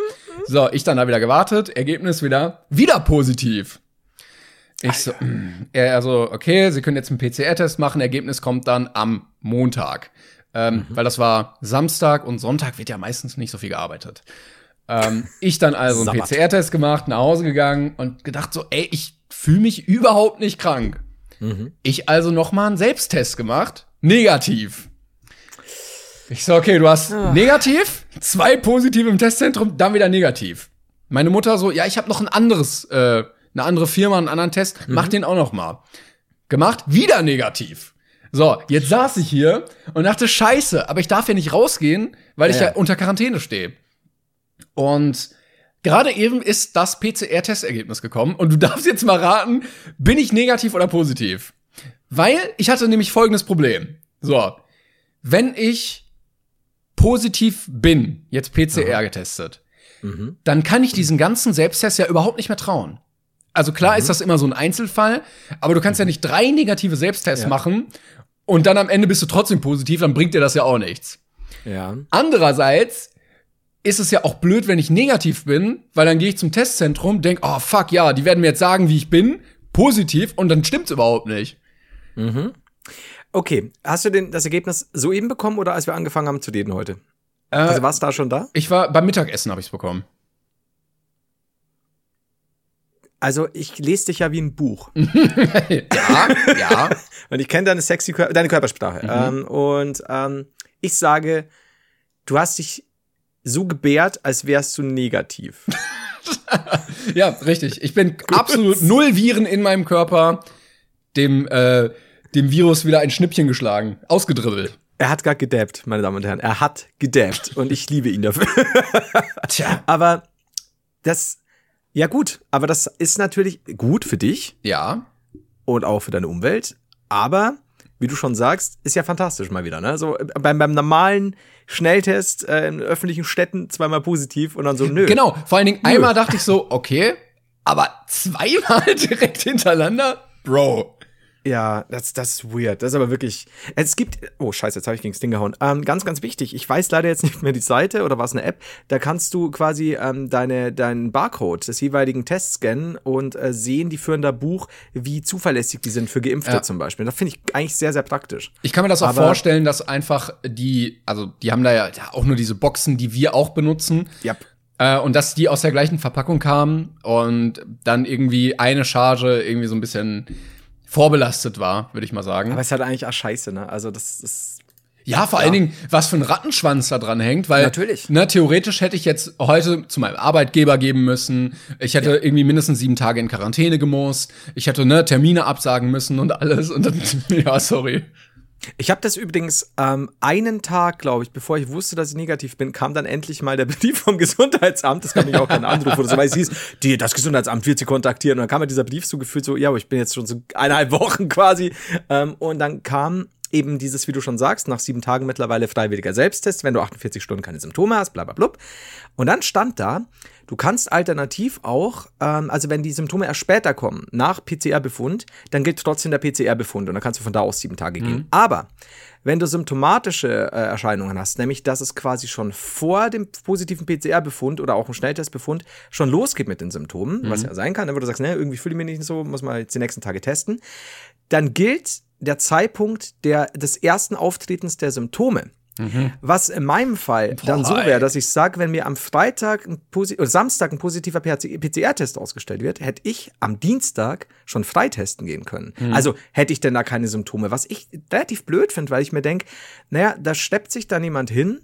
So, ich dann da wieder gewartet, Ergebnis wieder, wieder positiv. Ich so, mh. Hm. er also, okay, Sie können jetzt einen PCR-Test machen, Ergebnis kommt dann am Montag. Ähm, mhm. Weil das war Samstag und Sonntag wird ja meistens nicht so viel gearbeitet. Ähm, ich dann also einen PCR-Test gemacht, nach Hause gegangen und gedacht so, ey, ich fühle mich überhaupt nicht krank. Mhm. Ich also noch mal einen Selbsttest gemacht, negativ. Ich so, okay, du hast Ach. negativ, zwei positive im Testzentrum, dann wieder negativ. Meine Mutter so, ja, ich habe noch ein anderes, äh, eine andere Firma, einen anderen Test, mhm. mach den auch noch mal. Gemacht, wieder negativ. So, jetzt saß ich hier und dachte, scheiße, aber ich darf ja nicht rausgehen, weil ich ja, ja unter Quarantäne stehe. Und gerade eben ist das PCR-Testergebnis gekommen und du darfst jetzt mal raten, bin ich negativ oder positiv? Weil ich hatte nämlich folgendes Problem. So, wenn ich positiv bin, jetzt PCR Aha. getestet, mhm. dann kann ich diesen ganzen Selbsttest ja überhaupt nicht mehr trauen. Also klar mhm. ist das immer so ein Einzelfall, aber du kannst ja nicht drei negative Selbsttests ja. machen und dann am Ende bist du trotzdem positiv, dann bringt dir das ja auch nichts. Ja. Andererseits ist es ja auch blöd, wenn ich negativ bin, weil dann gehe ich zum Testzentrum, denk, oh fuck, ja, die werden mir jetzt sagen, wie ich bin, positiv, und dann stimmt's überhaupt nicht. Mhm. Okay, hast du denn das Ergebnis soeben bekommen oder als wir angefangen haben zu reden heute? Äh, also warst du da schon da? Ich war beim Mittagessen, habe ich's bekommen. Also ich lese dich ja wie ein Buch. ja, ja. und ich kenne deine sexy, deine Körpersprache. Mhm. Ähm, und ähm, ich sage, du hast dich so gebärt, als wärst du negativ. ja, richtig. Ich bin absolut null Viren in meinem Körper. Dem, äh, dem Virus wieder ein Schnippchen geschlagen. Ausgedribbelt. Er hat gar gedabbt, meine Damen und Herren. Er hat gedabbt. und ich liebe ihn dafür. Tja. Aber das ja, gut, aber das ist natürlich gut für dich. Ja. Und auch für deine Umwelt. Aber, wie du schon sagst, ist ja fantastisch mal wieder, ne? So beim, beim normalen Schnelltest äh, in öffentlichen Städten zweimal positiv und dann so, nö. Genau, vor allen Dingen nö. einmal dachte ich so, okay, aber zweimal direkt hintereinander? Bro. Ja, das, das ist weird. Das ist aber wirklich. Es gibt. Oh, scheiße, jetzt habe ich gegen das Ding gehauen. Ähm, ganz, ganz wichtig. Ich weiß leider jetzt nicht mehr die Seite oder was eine App. Da kannst du quasi ähm, deine, deinen Barcode des jeweiligen Tests scannen und äh, sehen, die führen da Buch, wie zuverlässig die sind für Geimpfte ja. zum Beispiel. Das finde ich eigentlich sehr, sehr praktisch. Ich kann mir das auch aber vorstellen, dass einfach die, also die haben da ja auch nur diese Boxen, die wir auch benutzen. Ja. Äh, und dass die aus der gleichen Verpackung kamen und dann irgendwie eine Charge irgendwie so ein bisschen vorbelastet war, würde ich mal sagen. Aber es ist halt eigentlich auch scheiße, ne? Also das ist. Ja, vor ja. allen Dingen, was für ein Rattenschwanz da dran hängt, weil Natürlich. Ne, theoretisch hätte ich jetzt heute zu meinem Arbeitgeber geben müssen. Ich hätte ja. irgendwie mindestens sieben Tage in Quarantäne gemusst. Ich hätte ne, Termine absagen müssen und alles. Und dann, ja, sorry. Ich habe das übrigens ähm, einen Tag, glaube ich, bevor ich wusste, dass ich negativ bin, kam dann endlich mal der Brief vom Gesundheitsamt. Das kann mich auch kein Anruf oder so, weil es hieß, die, das Gesundheitsamt wird sie kontaktieren. Und dann kam mir dieser Brief so gefühlt so, ja, ich bin jetzt schon so eineinhalb Wochen quasi. Ähm, und dann kam eben dieses, wie du schon sagst, nach sieben Tagen mittlerweile freiwilliger Selbsttest, wenn du 48 Stunden keine Symptome hast, bla bla bla. Und dann stand da, du kannst alternativ auch, ähm, also wenn die Symptome erst später kommen, nach PCR-Befund, dann gilt trotzdem der PCR-Befund und dann kannst du von da aus sieben Tage mhm. gehen. Aber wenn du symptomatische äh, Erscheinungen hast, nämlich dass es quasi schon vor dem positiven PCR-Befund oder auch im Schnelltestbefund schon losgeht mit den Symptomen, mhm. was ja sein kann, wo du sagst, ne, irgendwie fühle ich mich nicht so, muss man jetzt die nächsten Tage testen, dann gilt der Zeitpunkt der, des ersten Auftretens der Symptome. Mhm. Was in meinem Fall Boah, dann so wäre, dass ich sage, wenn mir am Freitag ein oder Samstag ein positiver PCR-Test ausgestellt wird, hätte ich am Dienstag schon freitesten gehen können. Mhm. Also hätte ich denn da keine Symptome. Was ich relativ blöd finde, weil ich mir denke, naja, da schleppt sich dann jemand hin,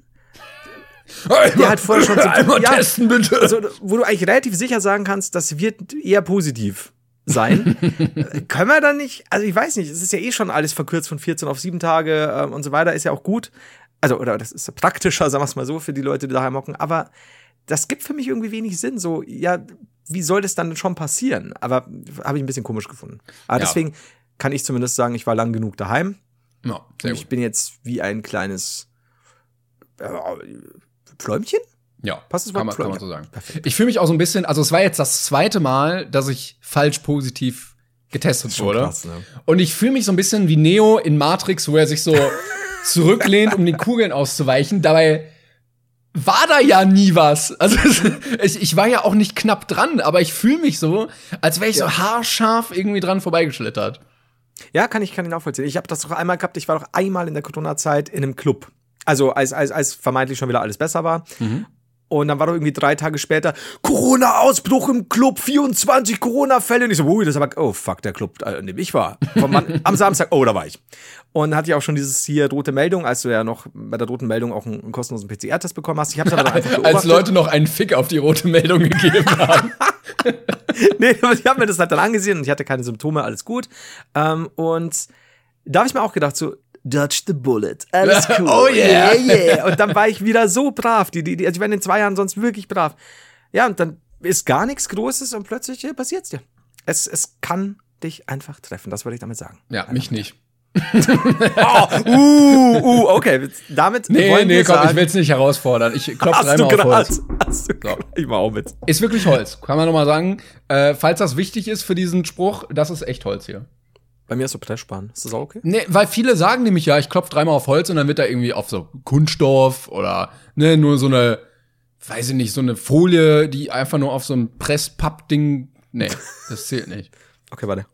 Einmal, der hat vorher schon Symptome. Einmal ja, testen, bitte. Also, wo du eigentlich relativ sicher sagen kannst, das wird eher positiv sein. Können wir dann nicht, also ich weiß nicht, es ist ja eh schon alles verkürzt von 14 auf 7 Tage äh, und so weiter, ist ja auch gut. Also, oder das ist praktischer, sagen wir es mal so, für die Leute, die daheim hocken. Aber das gibt für mich irgendwie wenig Sinn. So, ja, wie soll das dann schon passieren? Aber habe ich ein bisschen komisch gefunden. Aber ja. deswegen kann ich zumindest sagen, ich war lang genug daheim. Ja, ich gut. bin jetzt wie ein kleines äh, Pfläumchen. Ja, passt das kann man, kann man so sagen. Perfekt. Ich fühle mich auch so ein bisschen, also es war jetzt das zweite Mal, dass ich falsch positiv getestet wurde. Krass, ne? Und ich fühle mich so ein bisschen wie Neo in Matrix, wo er sich so zurücklehnt, um den Kugeln auszuweichen. Dabei war da ja nie was. Also ich, ich war ja auch nicht knapp dran, aber ich fühle mich so, als wäre ich ja. so haarscharf irgendwie dran vorbeigeschlittert. Ja, kann ich, kann ich nachvollziehen. Ich habe das doch einmal gehabt, ich war doch einmal in der Corona-Zeit in einem Club. Also als, als, als vermeintlich schon wieder alles besser war. Mhm. Und dann war doch irgendwie drei Tage später Corona-Ausbruch im Club, 24 Corona-Fälle. Und ich so, ui, das ist aber, oh fuck, der Club, äh, in dem ich war. Mann, am Samstag, oh, da war ich. Und dann hatte ich auch schon dieses hier rote Meldung, als du ja noch bei der roten Meldung auch einen, einen kostenlosen PCR-Test bekommen hast. Ich habe aber einfach beobachtet. Als Leute noch einen Fick auf die rote Meldung gegeben haben. nee, aber ich habe mir das halt dann angesehen und ich hatte keine Symptome, alles gut. Ähm, und da habe ich mir auch gedacht, so, Dodge the Bullet. Alles cool. oh yeah. yeah, yeah. Und dann war ich wieder so brav. Die, die, also ich war in den zwei Jahren sonst wirklich brav. Ja, und dann ist gar nichts Großes und plötzlich ja, passiert's dir. Es, es kann dich einfach treffen. Das wollte ich damit sagen. Ja, einfach mich nicht. oh, uh, uh, okay. Damit nee, wollen nee, komm, sagen, ich will es nicht herausfordern. Ich klopfe dreimal auf Holz. Hast du so. Ich war auch mit. Ist wirklich Holz. Kann man nochmal sagen. Äh, falls das wichtig ist für diesen Spruch, das ist echt Holz hier. Bei mir ist so Pressspan. Ist das auch okay? Nee, weil viele sagen nämlich ja, ich klopfe dreimal auf Holz und dann wird da irgendwie auf so Kunststoff oder ne, nur so eine, weiß ich nicht, so eine Folie, die einfach nur auf so ein Presspapp-Ding. Nee, das zählt nicht. okay, warte.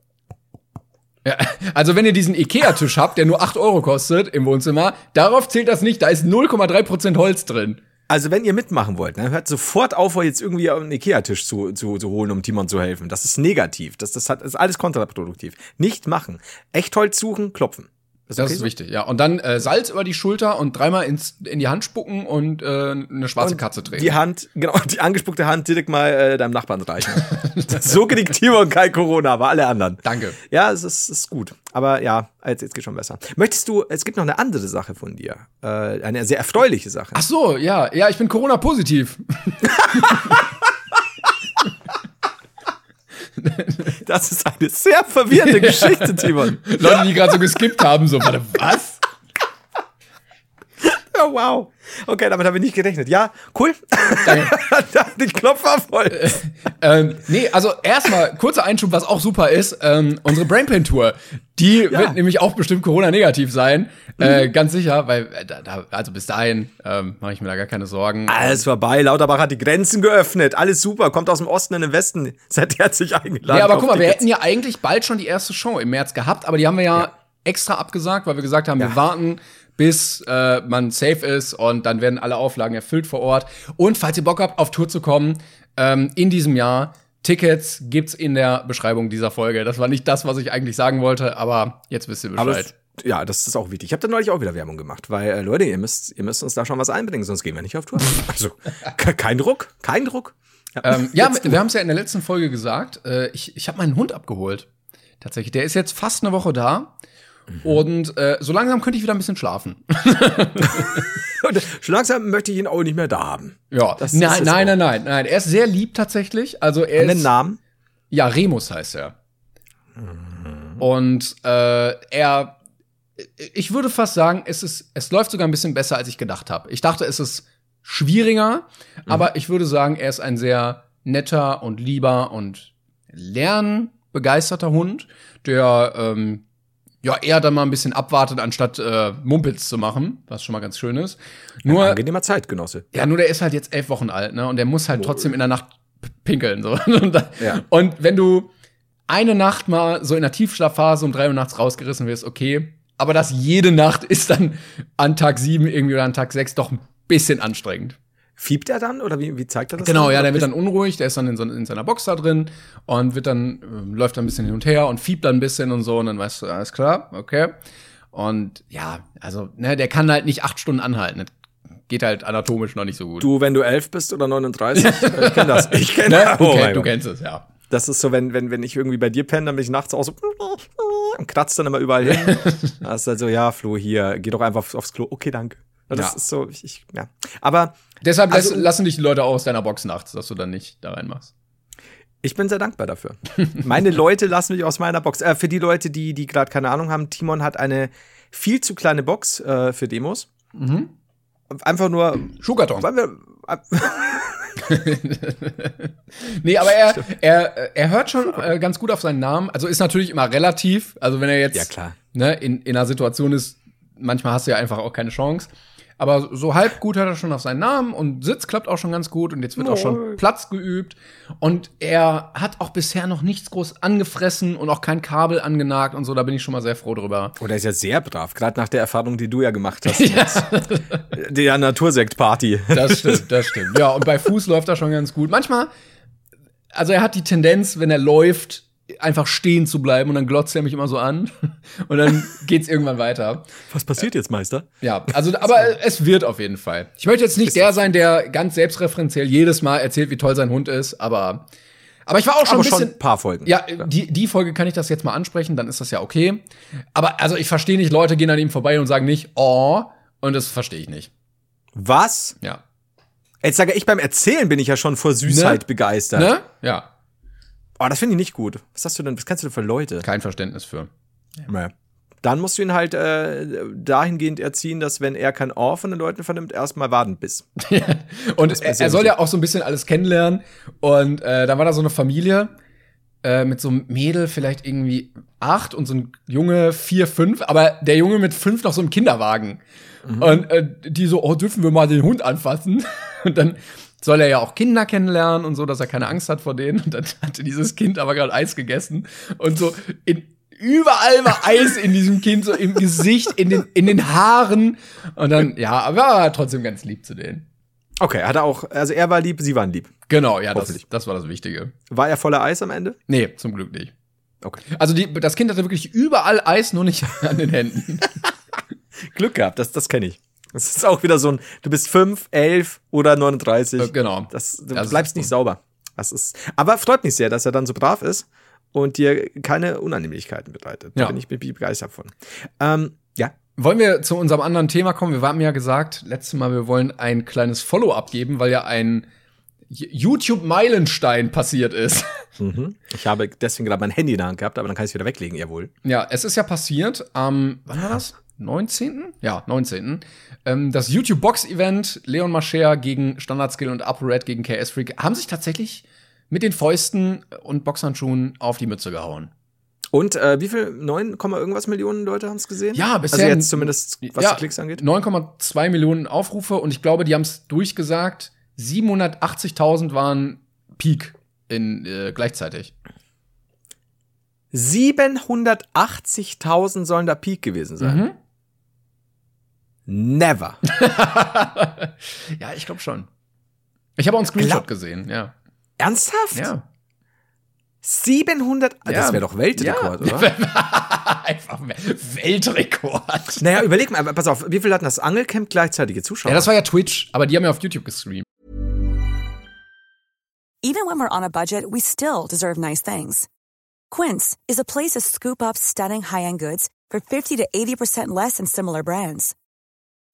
Ja, also wenn ihr diesen Ikea-Tisch habt, der nur 8 Euro kostet im Wohnzimmer, darauf zählt das nicht, da ist 0,3% Holz drin. Also, wenn ihr mitmachen wollt, ne, hört sofort auf, euch jetzt irgendwie einen Ikea-Tisch zu, zu, zu holen, um Timon zu helfen. Das ist negativ. Das, das, hat, das ist alles kontraproduktiv. Nicht machen. Echtholz suchen, klopfen. Ist das okay ist so? wichtig, ja. Und dann äh, Salz über die Schulter und dreimal ins, in die Hand spucken und äh, eine schwarze und Katze drehen. Die Hand, genau, die angespuckte Hand direkt mal äh, deinem Nachbarn reichen. so kriegt Timon kein Corona, aber alle anderen. Danke. Ja, es ist, ist gut. Aber ja, jetzt, jetzt geht schon besser. Möchtest du, es gibt noch eine andere Sache von dir. Äh, eine sehr erfreuliche Sache. Ach so, ja. Ja, ich bin Corona-positiv. Das ist eine sehr verwirrende Geschichte, Timon. Leute, die gerade so geskippt haben, so, warte, was? Ja, wow. Okay, damit habe ich nicht gerechnet. Ja, cool. Ich klopfe auf voll. ähm, nee, also erstmal kurzer Einschub, was auch super ist. Ähm, unsere Brainpain-Tour, die ja. wird nämlich auch bestimmt Corona-negativ sein. Äh, mhm. Äh, ganz sicher, weil äh, da, da, also bis dahin ähm, mache ich mir da gar keine Sorgen. Alles vorbei. Lauterbach hat die Grenzen geöffnet. Alles super. Kommt aus dem Osten in den Westen. Seid herzlich eingeladen. Ja, aber guck mal, wir hätten ja eigentlich bald schon die erste Show im März gehabt, aber die haben wir ja, ja. extra abgesagt, weil wir gesagt haben, ja. wir warten bis äh, man safe ist und dann werden alle Auflagen erfüllt vor Ort. Und falls ihr Bock habt, auf Tour zu kommen, ähm, in diesem Jahr, Tickets gibt's in der Beschreibung dieser Folge. Das war nicht das, was ich eigentlich sagen wollte, aber jetzt wisst ihr Bescheid. Ja, das ist auch wichtig. Ich habe da neulich auch wieder Werbung gemacht, weil äh, Leute, ihr müsst, ihr müsst uns da schon was einbringen, sonst gehen wir nicht auf Tour. Also kein Druck, kein Druck. Ja, ähm, ja wir haben es ja in der letzten Folge gesagt. Äh, ich ich habe meinen Hund abgeholt. Tatsächlich, der ist jetzt fast eine Woche da. Mhm. Und äh, so langsam könnte ich wieder ein bisschen schlafen. Schon langsam möchte ich ihn auch nicht mehr da haben. Ja, das nein, nein, nein, nein, nein. Er ist sehr lieb tatsächlich. Also er ist. Den Namen? Ja, Remus heißt er. Mhm. Und äh, er, ich würde fast sagen, es ist, es läuft sogar ein bisschen besser, als ich gedacht habe. Ich dachte, es ist schwieriger, mhm. aber ich würde sagen, er ist ein sehr netter und lieber und lernbegeisterter Hund, der ähm, ja eher dann mal ein bisschen abwartet, anstatt äh, Mumpels zu machen, was schon mal ganz schön ist. Nur Ein angenehmer Zeitgenosse. Ja, nur der ist halt jetzt elf Wochen alt, ne? Und der muss halt trotzdem in der Nacht pinkeln so. und, ja. und wenn du eine Nacht mal so in der Tiefschlafphase um drei Uhr nachts rausgerissen wirst, okay. Aber das jede Nacht ist dann an Tag sieben irgendwie oder an Tag sechs doch ein bisschen anstrengend. Fiebt er dann oder wie, wie zeigt er das? Genau, dann? ja, der wird dann unruhig, der ist dann in, so, in seiner Box da drin und wird dann, äh, läuft dann ein bisschen hin und her und fiebt dann ein bisschen und so und dann weißt du, alles klar, okay. Und ja, also, ne, der kann halt nicht acht Stunden anhalten. Das geht halt anatomisch noch nicht so gut. Du, wenn du elf bist oder 39, ich kenn das. Ich kenn ne? das. Okay, oh, du kennst es, ja. Das ist so, wenn, wenn, wenn ich irgendwie bei dir penne, dann bin ich nachts auch so und kratzt dann immer überall hin. das ist halt so, ja, Flo, hier, geh doch einfach aufs Klo. Okay, danke. Das ja. ist so, ich, ich, ja. Aber. Deshalb also, lassen dich die Leute auch aus deiner Box nachts, dass du dann nicht da reinmachst. Ich bin sehr dankbar dafür. Meine Leute lassen mich aus meiner Box. Äh, für die Leute, die, die gerade keine Ahnung haben, Timon hat eine viel zu kleine Box äh, für Demos. Mhm. Einfach nur. Schuhkarton. nee, aber er, er, er hört schon äh, ganz gut auf seinen Namen. Also ist natürlich immer relativ. Also wenn er jetzt ja, klar. Ne, in, in einer Situation ist, manchmal hast du ja einfach auch keine Chance. Aber so halb gut hat er schon auf seinen Namen und Sitz klappt auch schon ganz gut und jetzt wird oh. auch schon Platz geübt. Und er hat auch bisher noch nichts groß angefressen und auch kein Kabel angenagt und so. Da bin ich schon mal sehr froh drüber. Oh, der ist ja sehr brav, gerade nach der Erfahrung, die du ja gemacht hast. ja. Der Natursekt-Party. Das stimmt, das stimmt. Ja, und bei Fuß läuft er schon ganz gut. Manchmal, also er hat die Tendenz, wenn er läuft, einfach stehen zu bleiben und dann glotzt er mich immer so an und dann geht's irgendwann weiter. Was passiert jetzt, Meister? Ja, also aber es wird auf jeden Fall. Ich möchte jetzt nicht der sein, der ganz selbstreferenziell jedes Mal erzählt, wie toll sein Hund ist, aber aber ich war auch schon aber ein bisschen schon ein paar Folgen. Ja, die die Folge kann ich das jetzt mal ansprechen, dann ist das ja okay. Aber also ich verstehe nicht, Leute gehen an ihm vorbei und sagen nicht oh und das verstehe ich nicht. Was? Ja. Jetzt sage ich beim Erzählen bin ich ja schon vor Süßheit ne? begeistert. Ne? Ja. Oh, das finde ich nicht gut. Was hast du denn, was kannst du denn für Leute? Kein Verständnis für. Ja. Dann musst du ihn halt äh, dahingehend erziehen, dass wenn er kein Ohr von den Leuten vernimmt, erstmal warten bis. und er, er soll ja auch so ein bisschen alles kennenlernen. Und äh, da war da so eine Familie äh, mit so einem Mädel, vielleicht irgendwie acht und so ein Junge vier, fünf, aber der Junge mit fünf noch so im Kinderwagen. Mhm. Und äh, die so, oh, dürfen wir mal den Hund anfassen? Und dann soll er ja auch Kinder kennenlernen und so, dass er keine Angst hat vor denen. Und dann hatte dieses Kind aber gerade Eis gegessen und so in überall war Eis in diesem Kind, so im Gesicht, in den, in den Haaren. Und dann, ja, aber er war trotzdem ganz lieb zu denen. Okay, hat er auch, also er war lieb, sie waren lieb. Genau, ja, das, das war das Wichtige. War er voller Eis am Ende? Nee, zum Glück nicht. Okay. Also die, das Kind hatte wirklich überall Eis, nur nicht an den Händen. Glück gehabt, das, das kenne ich. Das ist auch wieder so ein, du bist fünf, elf oder 39. Äh, genau. Das, du das bleibst nicht sauber. Das ist, aber freut mich sehr, dass er dann so brav ist und dir keine Unannehmlichkeiten bereitet. Da bin ich begeistert von. Ähm, ja. Wollen wir zu unserem anderen Thema kommen? Wir haben ja gesagt, letztes Mal, wir wollen ein kleines Follow-up geben, weil ja ein YouTube-Meilenstein passiert ist. Mhm. Ich habe deswegen gerade mein Handy in der Hand gehabt, aber dann kann ich es wieder weglegen, jawohl. Ja, es ist ja passiert am, wann war das? 19. Ja, 19. Ähm, das YouTube Box Event, Leon Mascher gegen Standard Skill und Red gegen KS Freak, haben sich tatsächlich mit den Fäusten und Boxhandschuhen auf die Mütze gehauen. Und äh, wie viel? 9, irgendwas Millionen Leute haben es gesehen? Ja, bisher. Also jetzt zumindest, was ja, die Klicks angeht? 9,2 Millionen Aufrufe und ich glaube, die haben es durchgesagt. 780.000 waren Peak in äh, gleichzeitig. 780.000 sollen da Peak gewesen sein. Mhm. Never. ja, ich glaube schon. Ich habe auch einen Screenshot Glaub gesehen, ja. Ernsthaft? Ja. 700, ja. das wäre doch Weltrekord, ja. oder? Einfach Weltrekord. Naja, überleg mal, pass auf, wie viel hatten das Angelcamp gleichzeitige Zuschauer? Ja, das war ja Twitch, aber die haben ja auf YouTube gestreamt. Even when we're on a budget, we still deserve nice things. Quince is a place to scoop up stunning high-end goods for 50 to 80% less than similar brands.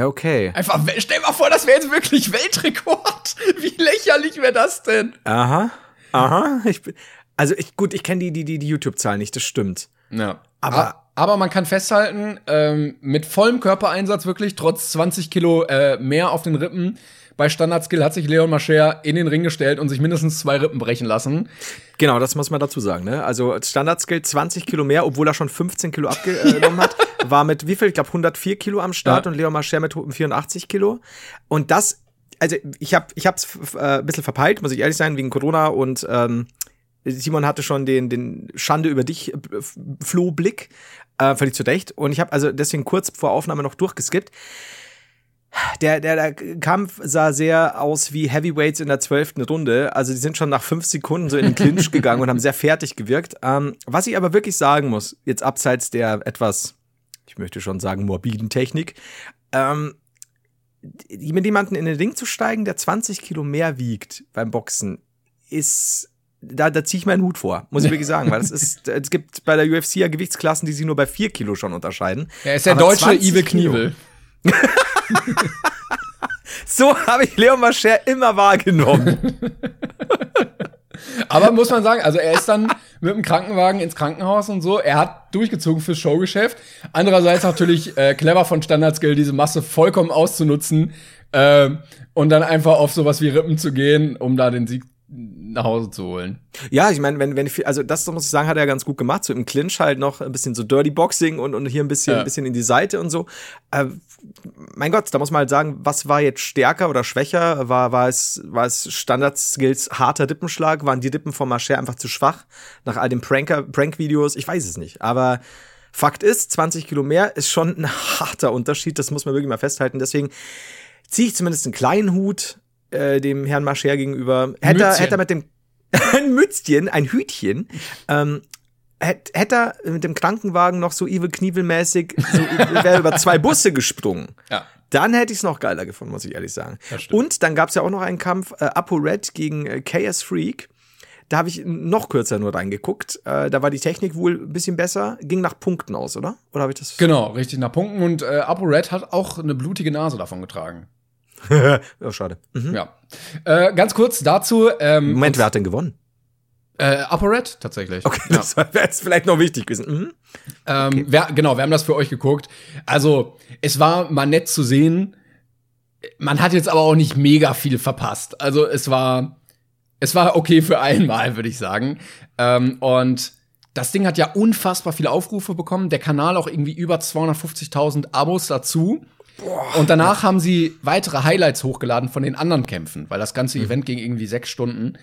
Ja, okay. Einfach, stell mal vor, das wäre jetzt wirklich Weltrekord. Wie lächerlich wäre das denn? Aha. Aha. Ich, also, ich, gut, ich kenne die, die, die, die YouTube-Zahlen nicht, das stimmt. Ja. Aber, aber man kann festhalten, ähm, mit vollem Körpereinsatz wirklich, trotz 20 Kilo äh, mehr auf den Rippen, bei Standardskill hat sich Leon Mascher in den Ring gestellt und sich mindestens zwei Rippen brechen lassen. Genau, das muss man dazu sagen. Ne? Also Standardskill 20 Kilo mehr, obwohl er schon 15 Kilo abgenommen hat, war mit wie viel? Ich glaube 104 Kilo am Start ja. und Leon Mascher mit 84 Kilo. Und das, also ich habe ich hab's äh, ein bisschen verpeilt, muss ich ehrlich sein, wegen Corona und ähm, Simon hatte schon den, den Schande über dich äh, Flohblick, äh, völlig zu Recht. Und ich habe also deswegen kurz vor Aufnahme noch durchgeskippt. Der, der, der Kampf sah sehr aus wie Heavyweights in der zwölften Runde. Also die sind schon nach fünf Sekunden so in den Clinch gegangen und haben sehr fertig gewirkt. Ähm, was ich aber wirklich sagen muss, jetzt abseits der etwas, ich möchte schon sagen, morbiden Technik, ähm, mit jemandem in den Ring zu steigen, der 20 Kilo mehr wiegt beim Boxen, ist da, da ziehe ich meinen Hut vor, muss ich wirklich sagen, weil es ist, es gibt bei der UFC ja Gewichtsklassen, die sich nur bei vier Kilo schon unterscheiden. Er ist der Aber deutsche Ive Knievel. so habe ich Leon Mascher immer wahrgenommen. Aber muss man sagen, also er ist dann mit dem Krankenwagen ins Krankenhaus und so. Er hat durchgezogen fürs Showgeschäft. Andererseits natürlich äh, clever von Standardskill, diese Masse vollkommen auszunutzen äh, und dann einfach auf sowas wie Rippen zu gehen, um da den Sieg nach Hause zu holen. Ja, ich meine, wenn, wenn, also das muss ich sagen, hat er ganz gut gemacht. So im Clinch halt noch ein bisschen so Dirty Boxing und, und hier ein bisschen, ja. ein bisschen in die Seite und so. Äh, mein Gott, da muss man halt sagen, was war jetzt stärker oder schwächer? War, war es, war es Standard-Skills harter Dippenschlag? Waren die Dippen von Marcher einfach zu schwach? Nach all den Pranker, Prank-Videos? Ich weiß es nicht. Aber Fakt ist, 20 Kilo mehr ist schon ein harter Unterschied. Das muss man wirklich mal festhalten. Deswegen ziehe ich zumindest einen kleinen Hut äh, dem Herrn Mascher gegenüber. Hätte er, hätte er mit dem ein Mützchen, ein Hütchen, ähm, hätte hätt er mit dem Krankenwagen noch so Evil Knievel-mäßig so, wäre über zwei Busse gesprungen. Ja. Dann hätte ich es noch geiler gefunden, muss ich ehrlich sagen. Und dann gab es ja auch noch einen Kampf äh, Apo Red gegen äh, KS Freak. Da habe ich noch kürzer nur reingeguckt. Äh, da war die Technik wohl ein bisschen besser. Ging nach Punkten aus, oder? Oder habe ich das? Genau, richtig nach Punkten. Und äh, Apo Red hat auch eine blutige Nase davon getragen. oh, schade. Mhm. Ja. Äh, ganz kurz dazu. Ähm, Moment, wer hat denn gewonnen? Äh, ApoRed tatsächlich. Okay, ja. das wäre jetzt vielleicht noch wichtig gewesen. Mhm. Ähm, okay. wir, genau, wir haben das für euch geguckt. Also, es war mal nett zu sehen. Man hat jetzt aber auch nicht mega viel verpasst. Also, es war, es war okay für einmal, würde ich sagen. Ähm, und das Ding hat ja unfassbar viele Aufrufe bekommen. Der Kanal auch irgendwie über 250.000 Abos dazu. Boah. Und danach haben sie weitere Highlights hochgeladen von den anderen Kämpfen, weil das ganze mhm. Event ging irgendwie sechs Stunden.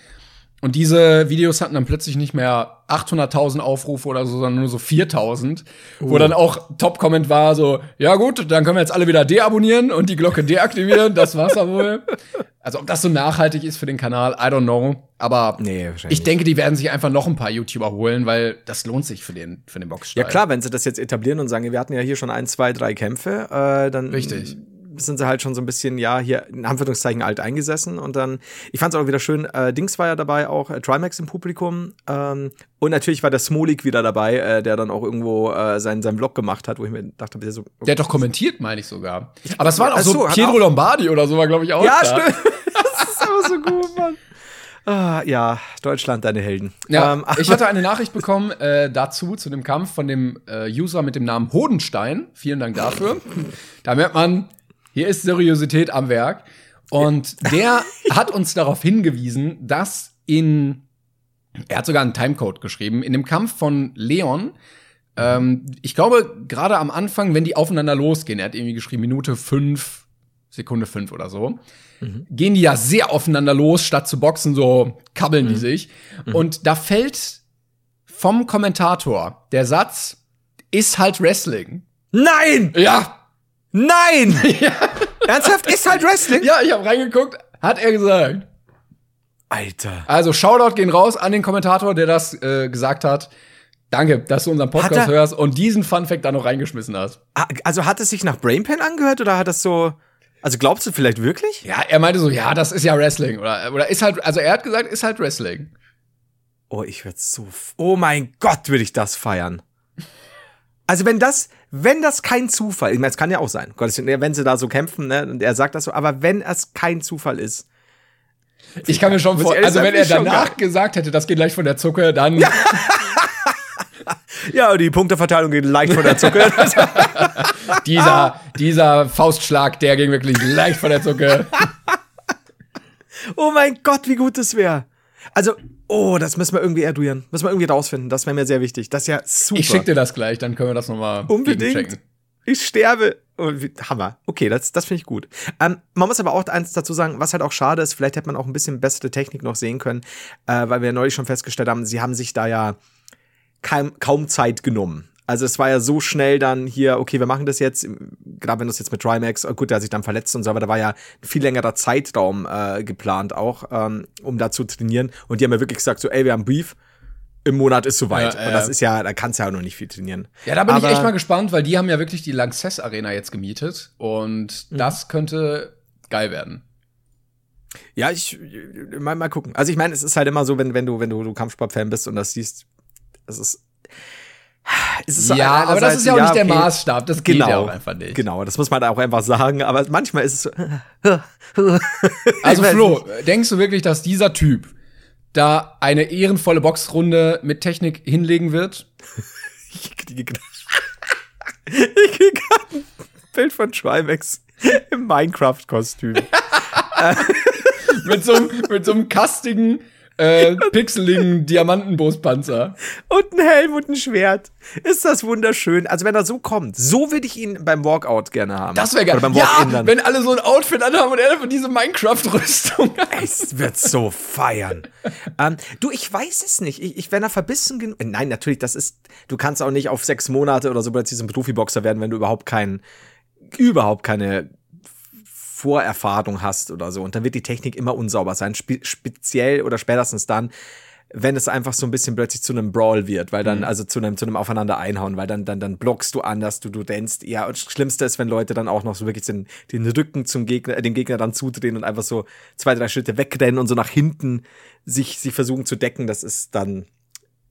Und diese Videos hatten dann plötzlich nicht mehr 800.000 Aufrufe oder so, sondern nur so 4.000. Uh. Wo dann auch Top-Comment war so, ja gut, dann können wir jetzt alle wieder deabonnieren und die Glocke deaktivieren. das war's ja wohl. Also ob das so nachhaltig ist für den Kanal, I don't know. Aber nee, ich denke, die werden sich einfach noch ein paar YouTuber holen, weil das lohnt sich für den, für den Boxstall. Ja klar, wenn sie das jetzt etablieren und sagen, wir hatten ja hier schon ein, zwei, drei Kämpfe, äh, dann Richtig sind sie halt schon so ein bisschen, ja, hier in Anführungszeichen alt eingesessen. Und dann, ich fand es auch wieder schön, äh, Dings war ja dabei, auch äh, Trimax im Publikum. Ähm, und natürlich war der Smolik wieder dabei, äh, der dann auch irgendwo äh, seinen, seinen Vlog gemacht hat, wo ich mir dachte, der so. Okay. Der hat doch kommentiert, meine ich sogar. Aber es war auch so, so Pietro auch Lombardi oder so war, glaube ich, auch. Ja, da. stimmt. das ist aber so gut, Mann. Ah, ja, Deutschland, deine Helden. Ja, ähm, ich hatte eine Nachricht bekommen äh, dazu, zu dem Kampf von dem äh, User mit dem Namen Hodenstein. Vielen Dank dafür. da merkt man, hier ist Seriosität am Werk. Und der hat uns darauf hingewiesen, dass in, er hat sogar einen Timecode geschrieben, in dem Kampf von Leon, ähm, ich glaube, gerade am Anfang, wenn die aufeinander losgehen, er hat irgendwie geschrieben, Minute fünf, Sekunde fünf oder so, mhm. gehen die ja sehr aufeinander los, statt zu boxen, so kabbeln mhm. die sich. Mhm. Und da fällt vom Kommentator der Satz, ist halt Wrestling. Nein! Ja! Nein! ja. Ernsthaft? Ist halt Wrestling? Ja, ich habe reingeguckt, hat er gesagt. Alter. Also Shoutout gehen raus an den Kommentator, der das äh, gesagt hat. Danke, dass du unseren Podcast hörst und diesen Fun Fact da noch reingeschmissen hast. Also hat es sich nach Brainpan angehört oder hat das so also glaubst du vielleicht wirklich? Ja, er meinte so, ja, das ist ja Wrestling oder oder ist halt also er hat gesagt, ist halt Wrestling. Oh, ich würde so Oh mein Gott, würde ich das feiern. Also wenn das wenn das kein Zufall, ich meine, es kann ja auch sein, wenn sie da so kämpfen, ne, und er sagt das so, aber wenn es kein Zufall ist, ich kann mir schon vorstellen, also wenn er danach gesagt hätte, das geht leicht von der Zucke, dann. Ja, ja die Punkteverteilung geht leicht von der Zucke. dieser, dieser Faustschlag, der ging wirklich leicht von der Zucke. oh mein Gott, wie gut das wäre. Also, oh, das müssen wir irgendwie erduieren. Müssen wir irgendwie rausfinden. Das wäre mir sehr wichtig. Das ist ja super. Ich schicke dir das gleich, dann können wir das nochmal Unbedingt. Ich sterbe. Hammer. Okay, das, das finde ich gut. Ähm, man muss aber auch eins dazu sagen, was halt auch schade ist, vielleicht hätte man auch ein bisschen bessere Technik noch sehen können, äh, weil wir neulich schon festgestellt haben, sie haben sich da ja kaum, kaum Zeit genommen. Also es war ja so schnell dann hier, okay, wir machen das jetzt, gerade wenn das jetzt mit Trimax, oh gut, der hat sich dann verletzt und so, aber da war ja ein viel längerer Zeitraum äh, geplant auch, ähm, um da zu trainieren. Und die haben ja wirklich gesagt, so, ey, wir haben Brief, im Monat ist soweit. Ja, äh, und das ist ja, da kannst du ja auch noch nicht viel trainieren. Ja, da bin Aber ich echt mal gespannt, weil die haben ja wirklich die Lanxess Arena jetzt gemietet und mhm. das könnte geil werden. Ja, ich mal, mal gucken. Also ich meine, es ist halt immer so, wenn, wenn du, wenn du, du Kampfsport-Fan bist und das siehst, es ist. Ja, aber das ist ja auch ja, nicht der Maßstab. Das genau, geht ja auch einfach nicht. Genau, das muss man auch einfach sagen. Aber manchmal ist es so. also Flo, denkst du wirklich, dass dieser Typ da eine ehrenvolle Boxrunde mit Technik hinlegen wird. ich kriege gerade ein Bild von Trimax im Minecraft-Kostüm. mit, so, mit so einem kastigen äh, pixeligen Diamantenbrustpanzer. Und ein Helm und ein Schwert. Ist das wunderschön. Also wenn er so kommt, so würde ich ihn beim Walkout gerne haben. Das wäre geil. Beim ja, wenn alle so ein Outfit anhaben und er einfach diese Minecraft-Rüstung. Es wird so feiern. ähm, du, ich weiß es nicht. Ich, ich wenn er verbissen genug. Nein, natürlich, das ist. Du kannst auch nicht auf sechs Monate oder so plötzlich ein Profiboxer werden, wenn du überhaupt keinen überhaupt keine Vorerfahrung hast oder so. Und dann wird die Technik immer unsauber sein. Spe speziell oder spätestens dann, wenn es einfach so ein bisschen plötzlich zu einem Brawl wird, weil dann, mhm. also zu einem, zu einem Aufeinander einhauen, weil dann, dann, dann blockst du anders, du, du denkst, ja, und das Schlimmste ist, wenn Leute dann auch noch so wirklich den, den Rücken zum Gegner, äh, dem Gegner dann zudrehen und einfach so zwei, drei Schritte wegrennen und so nach hinten sich, sich versuchen zu decken, das ist dann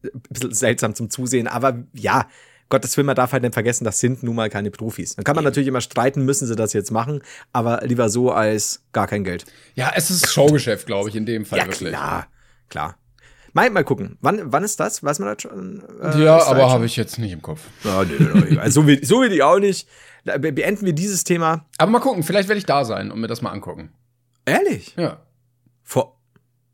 ein bisschen seltsam zum Zusehen, aber ja, Gottes Willen, man darf halt nicht vergessen, das sind nun mal keine Profis. Dann kann man natürlich immer streiten, müssen sie das jetzt machen, aber lieber so als gar kein Geld. Ja, es ist Showgeschäft, glaube ich, in dem Fall ja, wirklich. Klar, klar. Mal, mal gucken. Wann, wann ist das? Weiß man das schon? Äh, ja, aber habe ich jetzt nicht im Kopf. Ja, nee, nee, also, so, will, so will ich auch nicht. Beenden wir dieses Thema. Aber mal gucken, vielleicht werde ich da sein und mir das mal angucken. Ehrlich? Ja. Vor.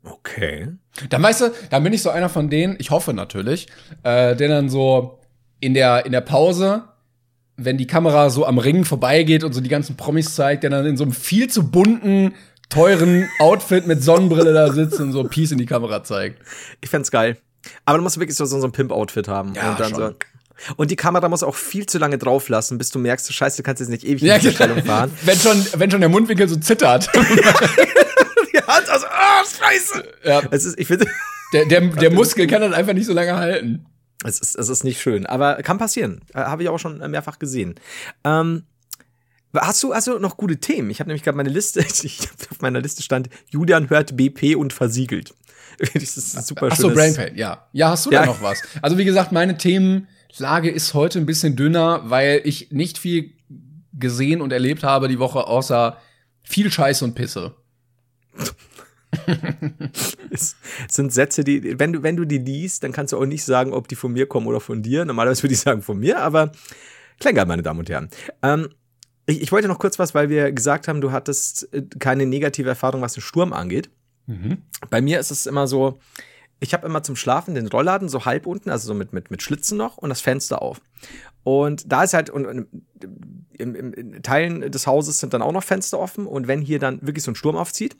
Okay. Dann weißt du, dann bin ich so einer von denen, ich hoffe natürlich, äh, der dann so in der, in der Pause, wenn die Kamera so am Ring vorbeigeht und so die ganzen Promis zeigt, der dann in so einem viel zu bunten, teuren Outfit mit Sonnenbrille da sitzt und so Peace in die Kamera zeigt. Ich fänd's geil. Aber du musst wirklich so, so ein Pimp-Outfit haben. Ja, und dann schon. so. Und die Kamera muss auch viel zu lange drauf lassen, bis du merkst, du scheiße, du kannst jetzt nicht ewig ja, in diese Stellung fahren. wenn schon, wenn schon der Mundwinkel so zittert. ja, also, oh, scheiße. Ja. Es ist, ich finde. Der, der, der Muskel kann das einfach nicht so lange halten. Es ist, es ist nicht schön, aber kann passieren. Äh, habe ich auch schon mehrfach gesehen. Ähm, Hast du also noch gute Themen? Ich habe nämlich gerade meine Liste, ich, auf meiner Liste stand, Julian hört BP und versiegelt. das ist super Ach so, Brainpain, ja. Ja, hast du ja. da noch was? Also wie gesagt, meine Themenlage ist heute ein bisschen dünner, weil ich nicht viel gesehen und erlebt habe die Woche, außer viel Scheiß und Pisse. es sind Sätze, die, wenn du, wenn du die liest, dann kannst du auch nicht sagen, ob die von mir kommen oder von dir. Normalerweise würde ich sagen von mir, aber Klänger, meine Damen und Herren. Ähm, Ich, ich wollte noch kurz was, weil wir gesagt haben, du hattest äh, keine negative Erfahrung, was den Sturm angeht. Bei mir ist es immer so, ich habe immer zum Schlafen den Rollladen so halb unten, also so mit, mit, mit Schlitzen noch und das Fenster auf. Und da ist halt, und, und im, im, in Teilen des Hauses sind dann auch noch Fenster offen und wenn hier dann wirklich so ein Sturm aufzieht,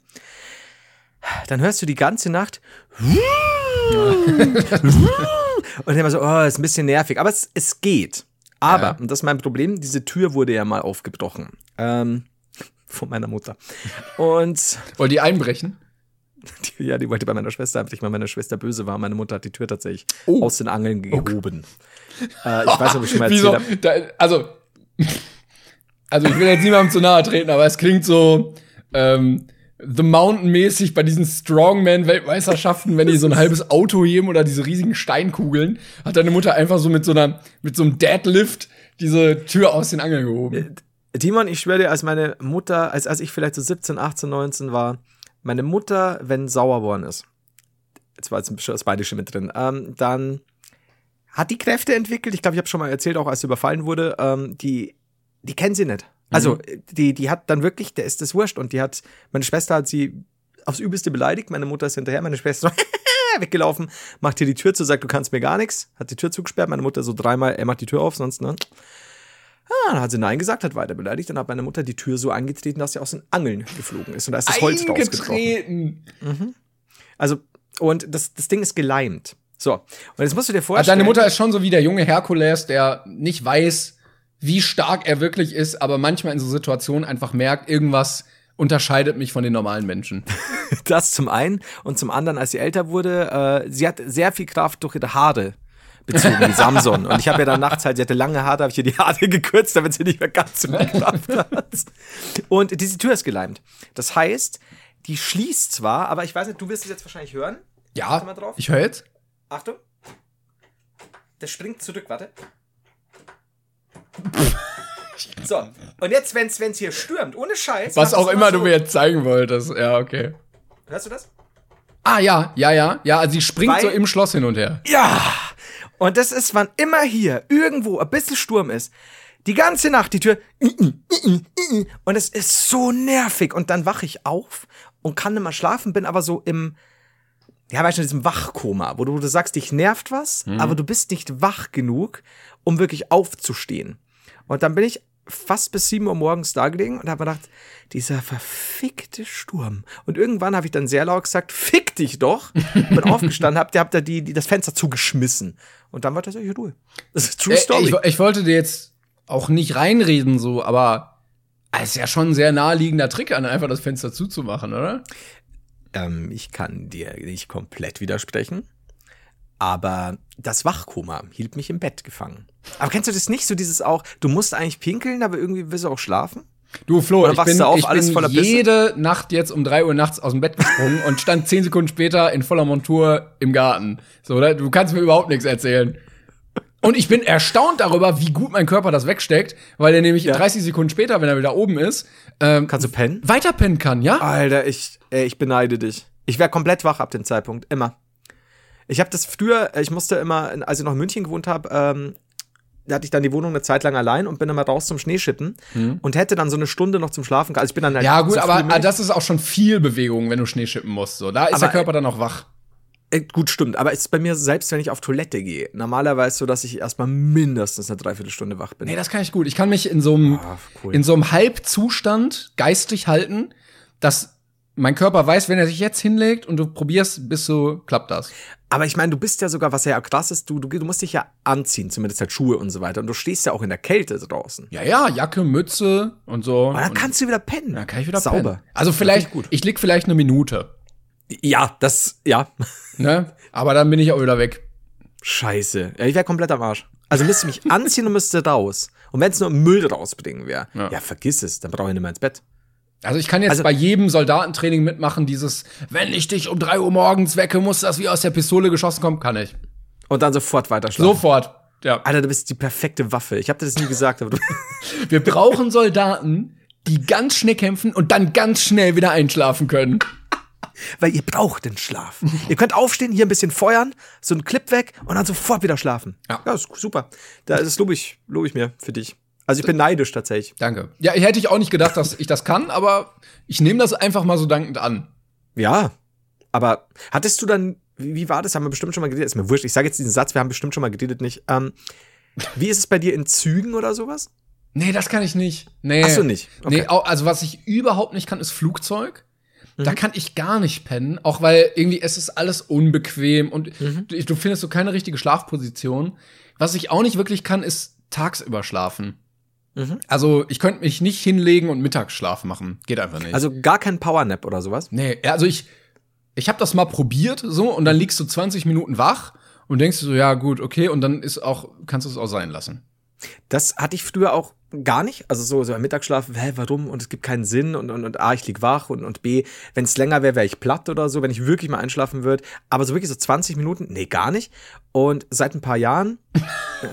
dann hörst du die ganze Nacht und immer so, oh, ist ein bisschen nervig, aber es, es geht. Aber, Ja. und das ist mein Problem, diese Tür wurde ja mal aufgebrochen. Ähm, von meiner Mutter. Und Wollt ihr einbrechen? die, ja, die wollte bei meiner Schwester, ich mal meiner Schwester böse war. Meine Mutter hat die Tür tatsächlich Oh. aus den Angeln gehoben. Äh, ich weiß nicht, ob ich schon mal erzählt habe. Da, also, also ich will jetzt niemandem zu nahe treten, aber es klingt so ähm, The Mountain-mäßig bei diesen Strongman-Weltmeisterschaften, wenn die so ein halbes Auto heben oder diese riesigen Steinkugeln, hat deine Mutter einfach so mit so einer, mit so einem Deadlift diese Tür aus den Angeln gehoben. Timon, ich schwöre dir, als meine Mutter, als, als ich vielleicht so 17, 18, 19 war, meine Mutter, wenn sauer worden ist, jetzt war jetzt ein bisschen das Bayerische mit drin, ähm, dann hat die Kräfte entwickelt. Ich glaube, ich habe schon mal erzählt, auch als sie überfallen wurde, ähm, die, die kennen sie nicht. Also, die, die hat dann wirklich, der ist das wurscht. Und die hat, meine Schwester hat sie aufs Übelste beleidigt. Meine Mutter ist hinterher, meine Schwester weggelaufen, macht hier die Tür zu, sagt, du kannst mir gar nichts, hat die Tür zugesperrt. Meine Mutter so dreimal, er macht die Tür auf, sonst, ne? Ah, dann hat sie Nein gesagt, hat weiter beleidigt. Dann hat meine Mutter die Tür so angetreten, dass sie aus den Angeln geflogen ist. Und da ist das Holz rausgebrochen. Eingetreten. Also, und das, das Ding ist geleimt. So, und jetzt musst du dir Also vorstellen. deine Mutter ist schon so wie der junge Herkules, der nicht weiß, wie stark er wirklich ist, aber manchmal in so Situationen einfach merkt, irgendwas unterscheidet mich von den normalen Menschen. Das zum einen. Und zum anderen, als sie älter wurde, äh, sie hat sehr viel Kraft durch ihre Haare bezogen, wie Samson. Und ich habe ja dann nachts halt, sie hatte lange Haare, habe ich ihr die Haare gekürzt, damit sie nicht mehr ganz so viel Kraft hat. Und diese Tür ist geleimt. Das heißt, die schließt zwar, aber ich weiß nicht, du wirst es jetzt wahrscheinlich hören. Ja, drauf. ich höre jetzt. Achtung. Der springt zurück, warte. So, und jetzt, wenn es hier stürmt, ohne Scheiß. Was auch immer so. du mir jetzt zeigen wolltest. Ja, okay. Hörst du das? Ah, ja, ja, ja. Ja, also sie springt Weil- so im Schloss hin und her. Ja! Und das ist, wann immer hier irgendwo ein bisschen Sturm ist, die ganze Nacht die Tür und es ist so nervig und dann wache ich auf und kann nicht mehr schlafen, bin aber so im ja, weißt du, in diesem Wachkoma, wo du, du sagst, dich nervt was, aber du bist nicht wach genug, um wirklich aufzustehen. Und dann bin ich fast bis 7 Uhr morgens da gelegen und habe mir gedacht, dieser verfickte Sturm. Und irgendwann habe ich dann sehr laut gesagt, fick dich doch. Bin aufgestanden, hab, hab da die, die, das Fenster zugeschmissen. Und dann war tatsächlich Ruhe. Das ist true Äh, story. Ich, ich wollte dir jetzt auch nicht reinreden, so, aber es ist ja schon ein sehr naheliegender Trick, an einfach das Fenster zuzumachen, oder? Ähm, ich kann dir nicht komplett widersprechen. Aber das Wachkoma hielt mich im Bett gefangen. Aber kennst du das nicht? So dieses auch, du musst eigentlich pinkeln, aber irgendwie willst du auch schlafen? Du, Flo, ich bin, auf, ich bin voller Pisse? jede Nacht jetzt um drei Uhr nachts aus dem Bett gesprungen und stand zehn Sekunden später in voller Montur im Garten. So, oder? Du kannst mir überhaupt nichts erzählen. Und ich bin erstaunt darüber, wie gut mein Körper das wegsteckt, weil der nämlich Ja. 30 Sekunden später, wenn er wieder oben ist, ähm, Kannst du pennen? weiterpennen kann, ja? Alter, ich, ey, ich beneide dich. Ich wäre komplett wach ab dem Zeitpunkt. Immer. Ich habe das früher, ich musste immer, als ich noch in München gewohnt habe, ähm, da hatte ich dann die Wohnung eine Zeit lang allein und bin immer raus zum Schneeschippen und hätte dann so eine Stunde noch zum Schlafen. Also ich bin dann halt Mhm. Ja, gut, so aber mit- das ist auch schon viel Bewegung, wenn du Schnee schippen musst. So. Da ist Aber, der Körper dann auch wach. Äh, gut, stimmt. Aber es ist bei mir selbst, wenn ich auf Toilette gehe, normalerweise so, dass ich erstmal mindestens eine Dreiviertelstunde wach bin. Nee, das kann ich gut. Ich kann mich in so einem, Ah, cool. in so einem Halbzustand geistig halten, dass mein Körper weiß, wenn er sich jetzt hinlegt und du probierst, bis so klappt das. Aber ich meine, du bist ja sogar, was ja krass ist, du, du, du musst dich ja anziehen, zumindest halt Schuhe und so weiter. Und du stehst ja auch in der Kälte draußen. Ja, ja, Jacke, Mütze und so. Und dann und kannst du wieder pennen. dann kann ich wieder Sauber. pennen. Also vielleicht, gut. ich lieg vielleicht eine Minute, Ja, das, ja. ne? Aber dann bin ich auch wieder weg. Scheiße. Ja, ich wäre komplett am Arsch. Also müsste mich anziehen und müsste raus. Und wenn es nur Müll rausbringen wäre, ja. Ja. vergiss es, dann brauche ich nicht mehr ins Bett. Also ich kann jetzt Also- bei jedem Soldatentraining mitmachen, dieses, wenn ich dich um drei Uhr morgens wecke, muss das wie aus der Pistole geschossen kommen, kann ich. Und dann sofort weiter schlafen. Sofort. Ja. Alter, du bist die perfekte Waffe. Ich habe dir das nie gesagt, aber du. Wir brauchen Soldaten, die ganz schnell kämpfen und dann ganz schnell wieder einschlafen können. Weil ihr braucht den Schlaf. ihr könnt aufstehen, hier ein bisschen feuern, so einen Clip weg und dann sofort wieder schlafen. Ja. ja ist super. Da, das lobe ich, lobe ich mir für dich. Also ich bin neidisch tatsächlich. Danke. Ja, hätte ich auch nicht gedacht, dass ich das kann, aber ich nehme das einfach mal so dankend an. Ja, aber hattest du dann, wie, war das? Haben wir bestimmt schon mal geredet? Ist mir wurscht. Ich sage jetzt diesen Satz, wir haben bestimmt schon mal geredet, nicht. Ähm, wie ist es bei dir in Zügen oder sowas? Nee, das kann ich nicht. Nee. Ach so, nicht. Okay. Nee, also was ich überhaupt nicht kann, ist Flugzeug. Da kann ich gar nicht pennen, auch weil irgendwie es ist alles unbequem und du, du findest so keine richtige Schlafposition. Was ich auch nicht wirklich kann, ist tagsüber schlafen. Mhm. Also ich könnte mich nicht hinlegen und Mittagsschlaf machen. Geht einfach nicht. Also gar kein Powernap oder sowas? nee, ja, also ich, ich habe das mal probiert so und dann liegst du 20 Minuten wach und denkst du so, ja gut, okay, und dann ist auch, kannst du es auch sein lassen. Das hatte ich früher auch gar nicht. Also so, so ein Mittagsschlaf, hä, warum? Und es gibt keinen Sinn und, und, und A, ich lieg wach und, und B, wenn es länger wäre, wäre ich platt oder so, wenn ich wirklich mal einschlafen würde. Aber so wirklich so 20 Minuten, nee, gar nicht. Und seit ein paar Jahren,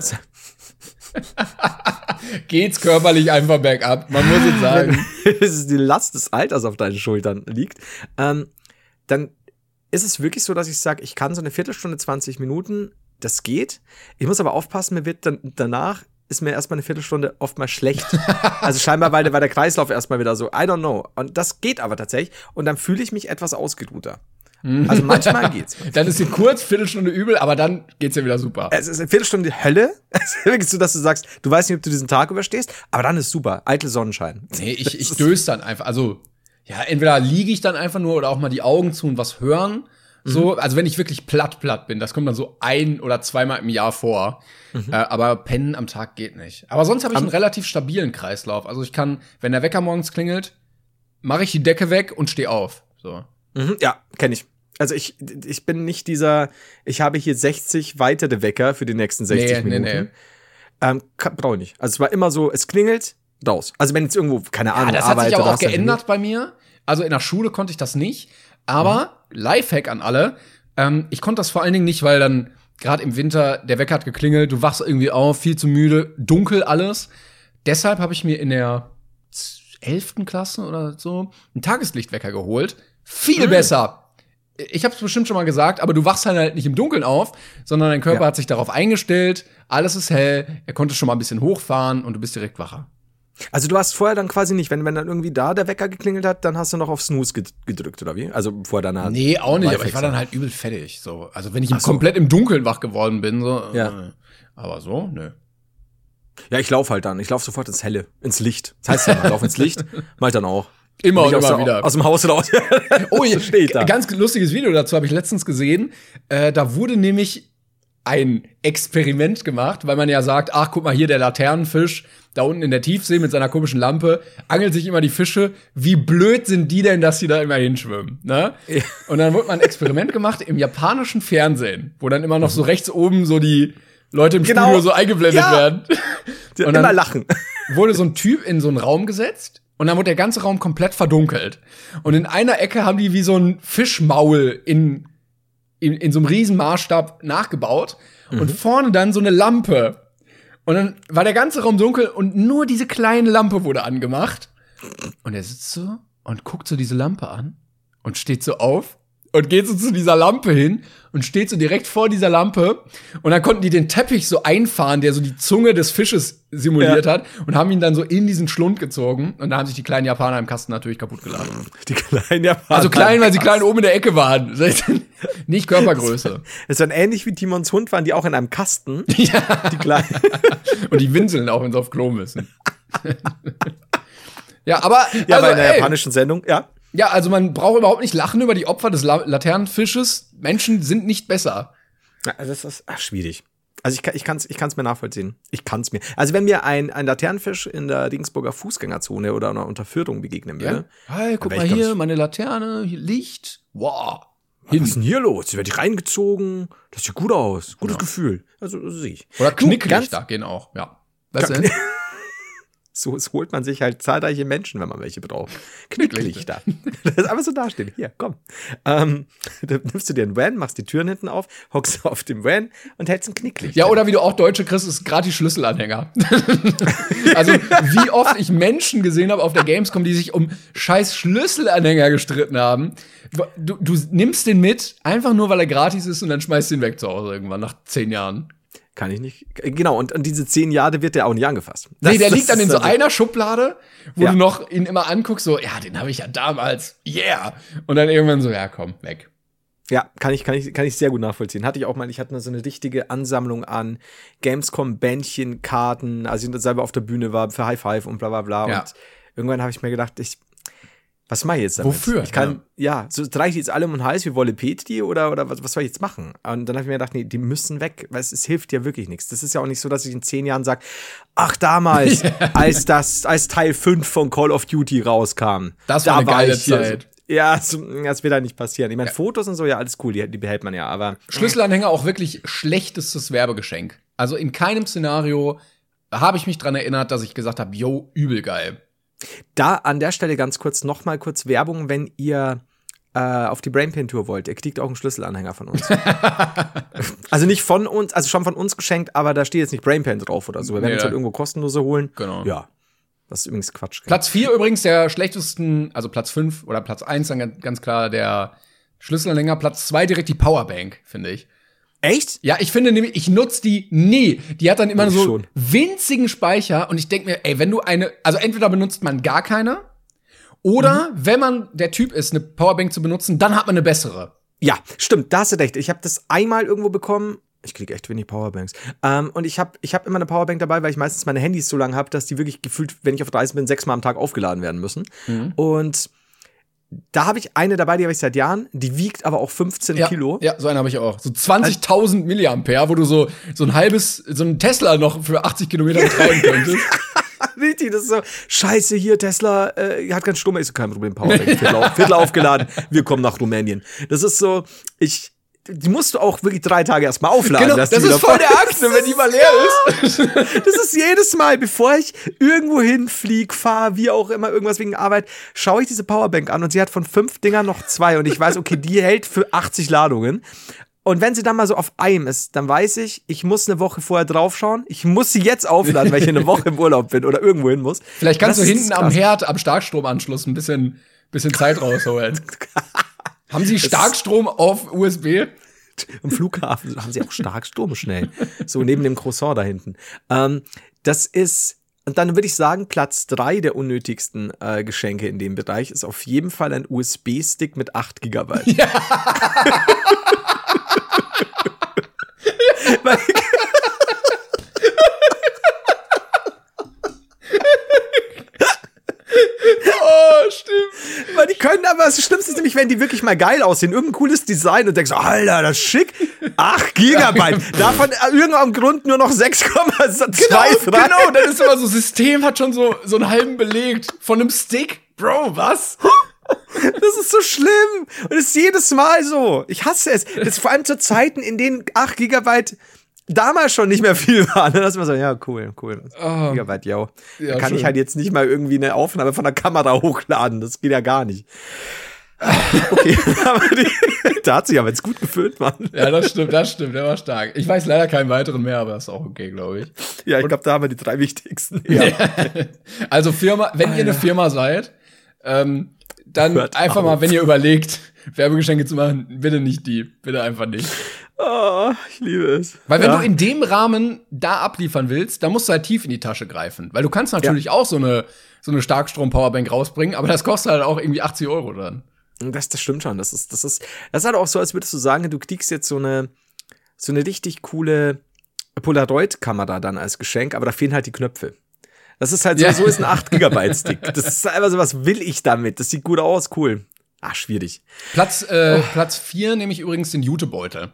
Geht's körperlich einfach bergab, man muss es sagen. es ist die Last des Alters auf deinen Schultern liegt, ähm, dann ist es wirklich so, dass ich sage, ich kann so eine Viertelstunde, 20 Minuten, das geht. Ich muss aber aufpassen, mir wird dann danach ist mir erstmal eine Viertelstunde oft mal schlecht. also scheinbar, weil, weil der Kreislauf erstmal wieder so, I don't know. Und das geht aber tatsächlich. Und dann fühle ich mich etwas ausgeruhter. Also manchmal geht's. Dann ist sie kurz, Viertelstunde übel, aber dann geht's ja wieder super. Es ist eine Viertelstunde Hölle. Es ist wirklich so, dass du sagst, du weißt nicht, ob du diesen Tag überstehst, aber dann ist super. Eitel Sonnenschein. Nee, ich, ich döse dann einfach. Also, ja, entweder liege ich dann einfach nur oder auch mal die Augen zu und was hören. So, also wenn ich wirklich platt platt bin, das kommt dann so ein oder zweimal im Jahr vor. Äh, aber pennen am Tag geht nicht. Aber sonst habe ich einen relativ stabilen Kreislauf. Also ich kann, wenn der Wecker morgens klingelt, mache ich die Decke weg und stehe auf. So. Mhm, ja, kenne ich. Also ich, ich bin nicht dieser, ich habe hier 60 weitere Wecker für die nächsten 60 Nee, nee, Minuten. nee. Ähm, brauche ich nicht. Also es war immer so, es klingelt, raus. Also wenn jetzt irgendwo, keine Ahnung, Ja, das hat sich aber auch geändert bei mir. Also in der Schule konnte ich das nicht. Aber Lifehack an alle. Ähm, ich konnte das vor allen Dingen nicht, weil dann gerade im Winter der Wecker hat geklingelt, du wachst irgendwie auf, viel zu müde, dunkel alles. Deshalb habe ich mir in der 11. Klasse oder so einen Tageslichtwecker geholt. Viel besser. Ich habe es bestimmt schon mal gesagt, aber du wachst halt nicht im Dunkeln auf, sondern dein Körper Ja. hat sich darauf eingestellt, alles ist hell, er konnte schon mal ein bisschen hochfahren und du bist direkt wacher. Also du hast vorher dann quasi nicht, wenn, wenn dann irgendwie da der Wecker geklingelt hat, dann hast du noch auf Snooze ged- gedrückt, oder wie? Also vor deiner. Nee, auch nicht, aber ich war dann. halt übel fertig. So. Also wenn ich so. komplett im Dunkeln wach geworden bin, so. Ja. Äh, aber so, nö. Ja, ich laufe halt dann. Ich laufe sofort ins Helle, ins Licht. Das heißt ja, mal, lauf ins Licht, mach ich dann auch. Immer und immer der- wieder. Aus dem Haus raus. Oh, hier steht da. Ganz lustiges Video dazu habe ich letztens gesehen. Äh, da wurde nämlich ein Experiment gemacht, weil man ja sagt, ach, guck mal hier, der Laternenfisch, da unten in der Tiefsee mit seiner komischen Lampe, angelt sich immer die Fische. Wie blöd sind die denn, dass die da immer hinschwimmen? Ne? Ja. Und dann wurde mal ein Experiment gemacht im japanischen Fernsehen, wo dann immer noch so rechts oben so die Leute im Genau. Studio so eingeblendet Ja. werden. Und Immer dann lachen. wurde so ein Typ in so einen Raum gesetzt und dann wurde der ganze Raum komplett verdunkelt. Und in einer Ecke haben die wie so ein Fischmaul in, in, in so einem riesen Maßstab nachgebaut und vorne dann so eine Lampe. Und dann war der ganze Raum dunkel und nur diese kleine Lampe wurde angemacht. Und er sitzt so und guckt so diese Lampe an und steht so auf und geht so zu dieser Lampe hin und steht so direkt vor dieser Lampe. Und dann konnten die den Teppich so einfahren, der so die Zunge des Fisches simuliert Ja. hat und haben ihn dann so in diesen Schlund gezogen. Und da haben sich die kleinen Japaner im Kasten natürlich kaputt geladen. Die kleinen Japaner. Also klein, weil sie klein oben in der Ecke waren. Nicht Körpergröße. Es waren ähnlich wie Timons Hund, waren die auch in einem Kasten. ja. Die kleinen. Und die winseln auch, wenn sie auf Klo müssen. ja, aber Ja, also, bei einer ey, japanischen Sendung, ja. Ja, also man braucht überhaupt nicht lachen über die Opfer des La Laternenfisches. Menschen sind nicht besser. Ja, Also das ist ach, schwierig. Also ich kann ich kann's ich kann's mir nachvollziehen. Ich kann's mir. Also wenn mir ein ein Laternenfisch in der Regensburger Fußgängerzone oder einer Unterführung begegnen würde, Hey, guck mal hier, meine Laterne, hier Licht. Wow. was ist denn hier los? Sie wird reingezogen. Das sieht gut aus. Gutes Gefühl. Also das sehe ich. Oder Du, ganz- Knicklichter gehen auch, ja. Was Ka- So es holt man sich halt zahlreiche Menschen, wenn man welche braucht. Knicklichter. das ist einfach so dastehen. Hier, komm. Ähm, da nimmst du dir einen Van, machst die Türen hinten auf, hockst auf dem Van und hältst ein Knicklicht. Ja, oder wie du auch Deutsche kriegst, ist gratis Schlüsselanhänger. also, wie oft ich Menschen gesehen habe auf der Gamescom, die sich um scheiß Schlüsselanhänger gestritten haben. Du, du nimmst den mit, einfach nur, weil er gratis ist und dann schmeißt du ihn weg zu Hause irgendwann nach zehn Jahren. Kann ich nicht. Genau, und an diese zehn Jahre wird der auch nicht angefasst. Das, nee, der liegt dann in so also- einer Schublade, wo Ja. du noch ihn immer anguckst, so, ja, den habe ich ja damals, yeah. Und dann irgendwann so, ja, komm, weg. Ja, kann ich, kann ich, kann ich sehr gut nachvollziehen. Hatte ich auch mal, ich hatte so eine richtige Ansammlung an Gamescom-Bändchen, Karten, als ich selber auf der Bühne war, für High Five und bla bla bla. Ja. Und irgendwann habe ich mir gedacht, ich, was mache ich jetzt damit? Wofür? Ich kann, ja, so reicht jetzt alle um den Hals wie Wolle Petri oder, oder was, was soll ich jetzt machen? Und dann habe ich mir gedacht, nee, die müssen weg, weil es, es hilft ja wirklich nichts. Das ist ja auch nicht so, dass ich in zehn Jahren sage, ach, damals, als das, als Teil 5 von Call of Duty rauskam. Das war eine geile ich hier Zeit. Ja, das wird da nicht passieren. Ich meine, Fotos und so, ja, alles cool, die, die behält man ja, aber. Schlüsselanhänger auch wirklich schlechtestes Werbegeschenk. Also in keinem Szenario habe ich mich dran erinnert, dass ich gesagt habe, yo, übel geil. Da an der Stelle ganz kurz noch mal kurz Werbung, wenn ihr äh, auf die Brainpin Tour wollt. Ihr kriegt auch einen Schlüsselanhänger von uns. also nicht von uns, also schon von uns geschenkt, aber da steht jetzt nicht Brainpin drauf oder so. Wir werden Nee, uns halt irgendwo kostenlose holen. Genau. Ja. Das ist übrigens Quatsch. Platz 4 übrigens der schlechtesten, also Platz 5 oder Platz 1 dann ganz- ganz klar der Schlüsselanhänger. Platz 2 direkt die Powerbank, finde ich. Echt? Ja, ich finde nämlich, ich nutze die nie. Die hat dann immer Ich so schon. winzigen Speicher und ich denke mir, ey, wenn du eine, also entweder benutzt man gar keine oder Mhm. wenn man der Typ ist, eine Powerbank zu benutzen, dann hat man eine bessere. Ja, stimmt, da hast du recht. Ich habe das einmal irgendwo bekommen. Ich kriege echt wenig Powerbanks. Ähm, und ich habe ich hab immer eine Powerbank dabei, weil ich meistens meine Handys so lange habe, dass die wirklich gefühlt, wenn ich auf Reisen bin, sechsmal am Tag aufgeladen werden müssen. Und da habe ich eine dabei, die habe ich seit Jahren. Die wiegt aber auch 15 Ja, Kilo. ja, so eine habe ich auch. So 20.000 Milliampere, wo du so, so ein halbes, so ein Tesla noch für 80 Kilometer betreiben könntest. Richtig, das ist so, scheiße, hier, Tesla äh, hat keinen Strom, ist kein Problem, Powerbank, Viertel, auf, Viertel aufgeladen, wir kommen nach Rumänien. Das ist so, ich, die musst du auch wirklich drei Tage erstmal aufladen. genau, dass das die ist voll der Angst, wenn die mal leer ist. Das ist jedes Mal, bevor ich irgendwo hinflieg, fahre, wie auch immer, irgendwas wegen Arbeit, schaue ich diese Powerbank an und sie hat von fünf Dingern noch zwei und ich weiß, okay, die hält für 80 Ladungen. Und wenn sie dann mal so auf einem ist, dann weiß ich, ich muss eine Woche vorher draufschauen. Ich muss sie jetzt aufladen, weil ich eine Woche im Urlaub bin oder irgendwo hin muss. Vielleicht kannst Das du hinten am. Herd, am Starkstromanschluss ein bisschen, bisschen Zeit rausholen. Haben Sie Starkstrom auf USB? Im Flughafen haben sie auch stark Sturm schnell. So neben dem Croissant da hinten. Ähm, das ist, und dann würde ich sagen, Platz drei der unnötigsten äh, Geschenke in dem Bereich ist auf jeden Fall ein USB-Stick mit 8 Gigabyte. Weil- Oh, stimmt. Weil die können aber, das Schlimmste ist nämlich, wenn die wirklich mal geil aussehen, irgendein cooles Design und denkst, so, Alter, das ist schick. 8 Gigabyte. Davon aus irgendeinem Grund nur noch 6,2 Genau, frei. genau, dann ist immer so, System hat schon so, so einen halben belegt von einem Stick. Bro, was? Das ist so schlimm. Und es ist jedes Mal so. Ich hasse es. Das ist vor allem zu Zeiten, in denen 8 Gigabyte damals schon nicht mehr viel waren. Dann ist man so, ja, cool, cool. Gigabyte, ja. Ja, da kann schön. ich halt jetzt nicht mal irgendwie eine Aufnahme von der Kamera hochladen. Das geht ja gar nicht. Okay, die, da hat sich aber jetzt gut gefüllt, Mann. Ja, das stimmt, das stimmt, der war stark. Ich weiß leider keinen weiteren mehr, aber ist auch okay, glaube ich. Ja, ich glaube, da haben wir die drei wichtigsten. Ja. Also Firma, wenn ihr eine Firma seid, ähm, dann Hört einfach auf. mal, wenn ihr überlegt, Werbegeschenke zu machen, bitte nicht die, bitte einfach nicht. Oh, ich liebe es. Weil wenn ja. du in dem Rahmen da abliefern willst, dann musst du halt tief in die Tasche greifen. Weil du kannst natürlich auch so eine, so eine Starkstrom-Powerbank rausbringen, aber das kostet halt auch irgendwie 80 Euro dann. Das, das stimmt schon. Das ist, das ist, das ist halt auch so, als würdest du sagen, du kriegst jetzt so eine, so eine richtig coole Polaroid-Kamera dann als Geschenk, aber da fehlen halt die Knöpfe. Das ist halt so, Ja. so ist ein 8 Gigabyte Stick. Das ist einfach so, was will ich damit? Das sieht gut aus, cool. Ah, schwierig. Platz, äh, Oh. Platz vier nehme ich übrigens den Jutebeutel.